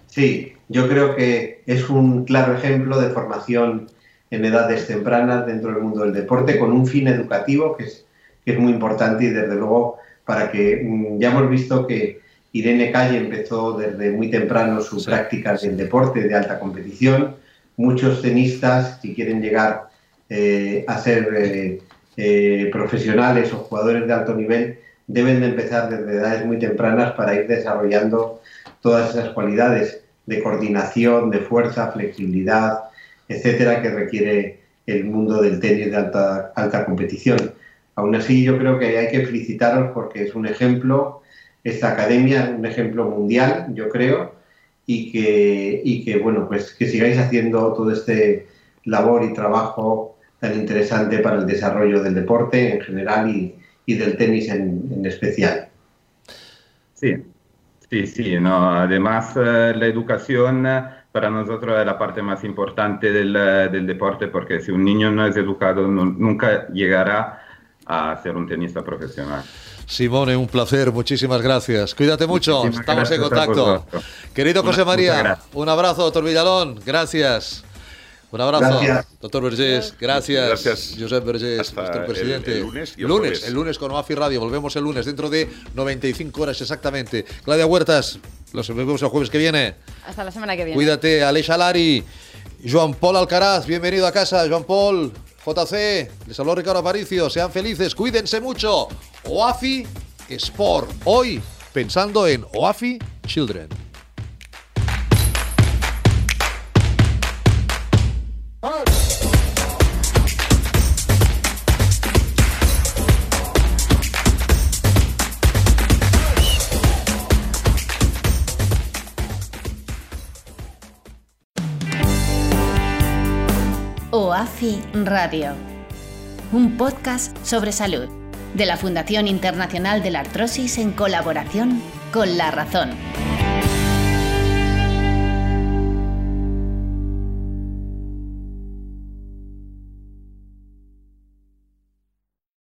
Sí, yo creo que es un claro ejemplo de formación en edades tempranas dentro del mundo del deporte con un fin educativo que es, que es muy importante y desde luego para que mm, ya hemos visto que Irene Calle empezó desde muy temprano su práctica del deporte de alta competición. Muchos tenistas, si quieren llegar eh, a ser eh, eh, profesionales o jugadores de alto nivel, deben de empezar desde edades muy tempranas para ir desarrollando todas esas cualidades de coordinación, de fuerza, flexibilidad, etcétera, que requiere el mundo del tenis de alta, alta competición. Aún así, yo creo que hay que felicitaros porque es un ejemplo, esta academia es un ejemplo mundial, yo creo, y que, y que bueno, pues que sigáis haciendo todo este labor y trabajo tan interesante para el desarrollo del deporte en general y, y del tenis en, en especial. Sí, sí, sí. No. Además, eh, la educación eh, para nosotros es la parte más importante del, eh, del deporte porque si un niño no es educado no- nunca llegará a ser un tenista profesional. Simone, un placer, muchísimas gracias. Cuídate mucho, Muchísimas estamos en contacto. Querido José María, un abrazo, doctor Villalón, gracias. Un abrazo, Gracias. doctor Vergés, gracias. Gracias. Josep Vergés, Hasta nuestro el- presidente. el lunes y el lunes, jueves. el lunes con OAFI Radio, volvemos el lunes, dentro de 95 horas exactamente. Claudia Huertas, los vemos el jueves que viene. Hasta la semana que viene. Cuídate, Aleix Alari, Joan Paul Alcaraz, bienvenido a casa, Joan Paul, JC, les habló Ricardo Aparicio, sean felices, cuídense mucho. OAFI Sport, hoy pensando en OAFI Children. OAFI Radio, un podcast sobre salud de la Fundación Internacional de la Artrosis en colaboración con La Razón.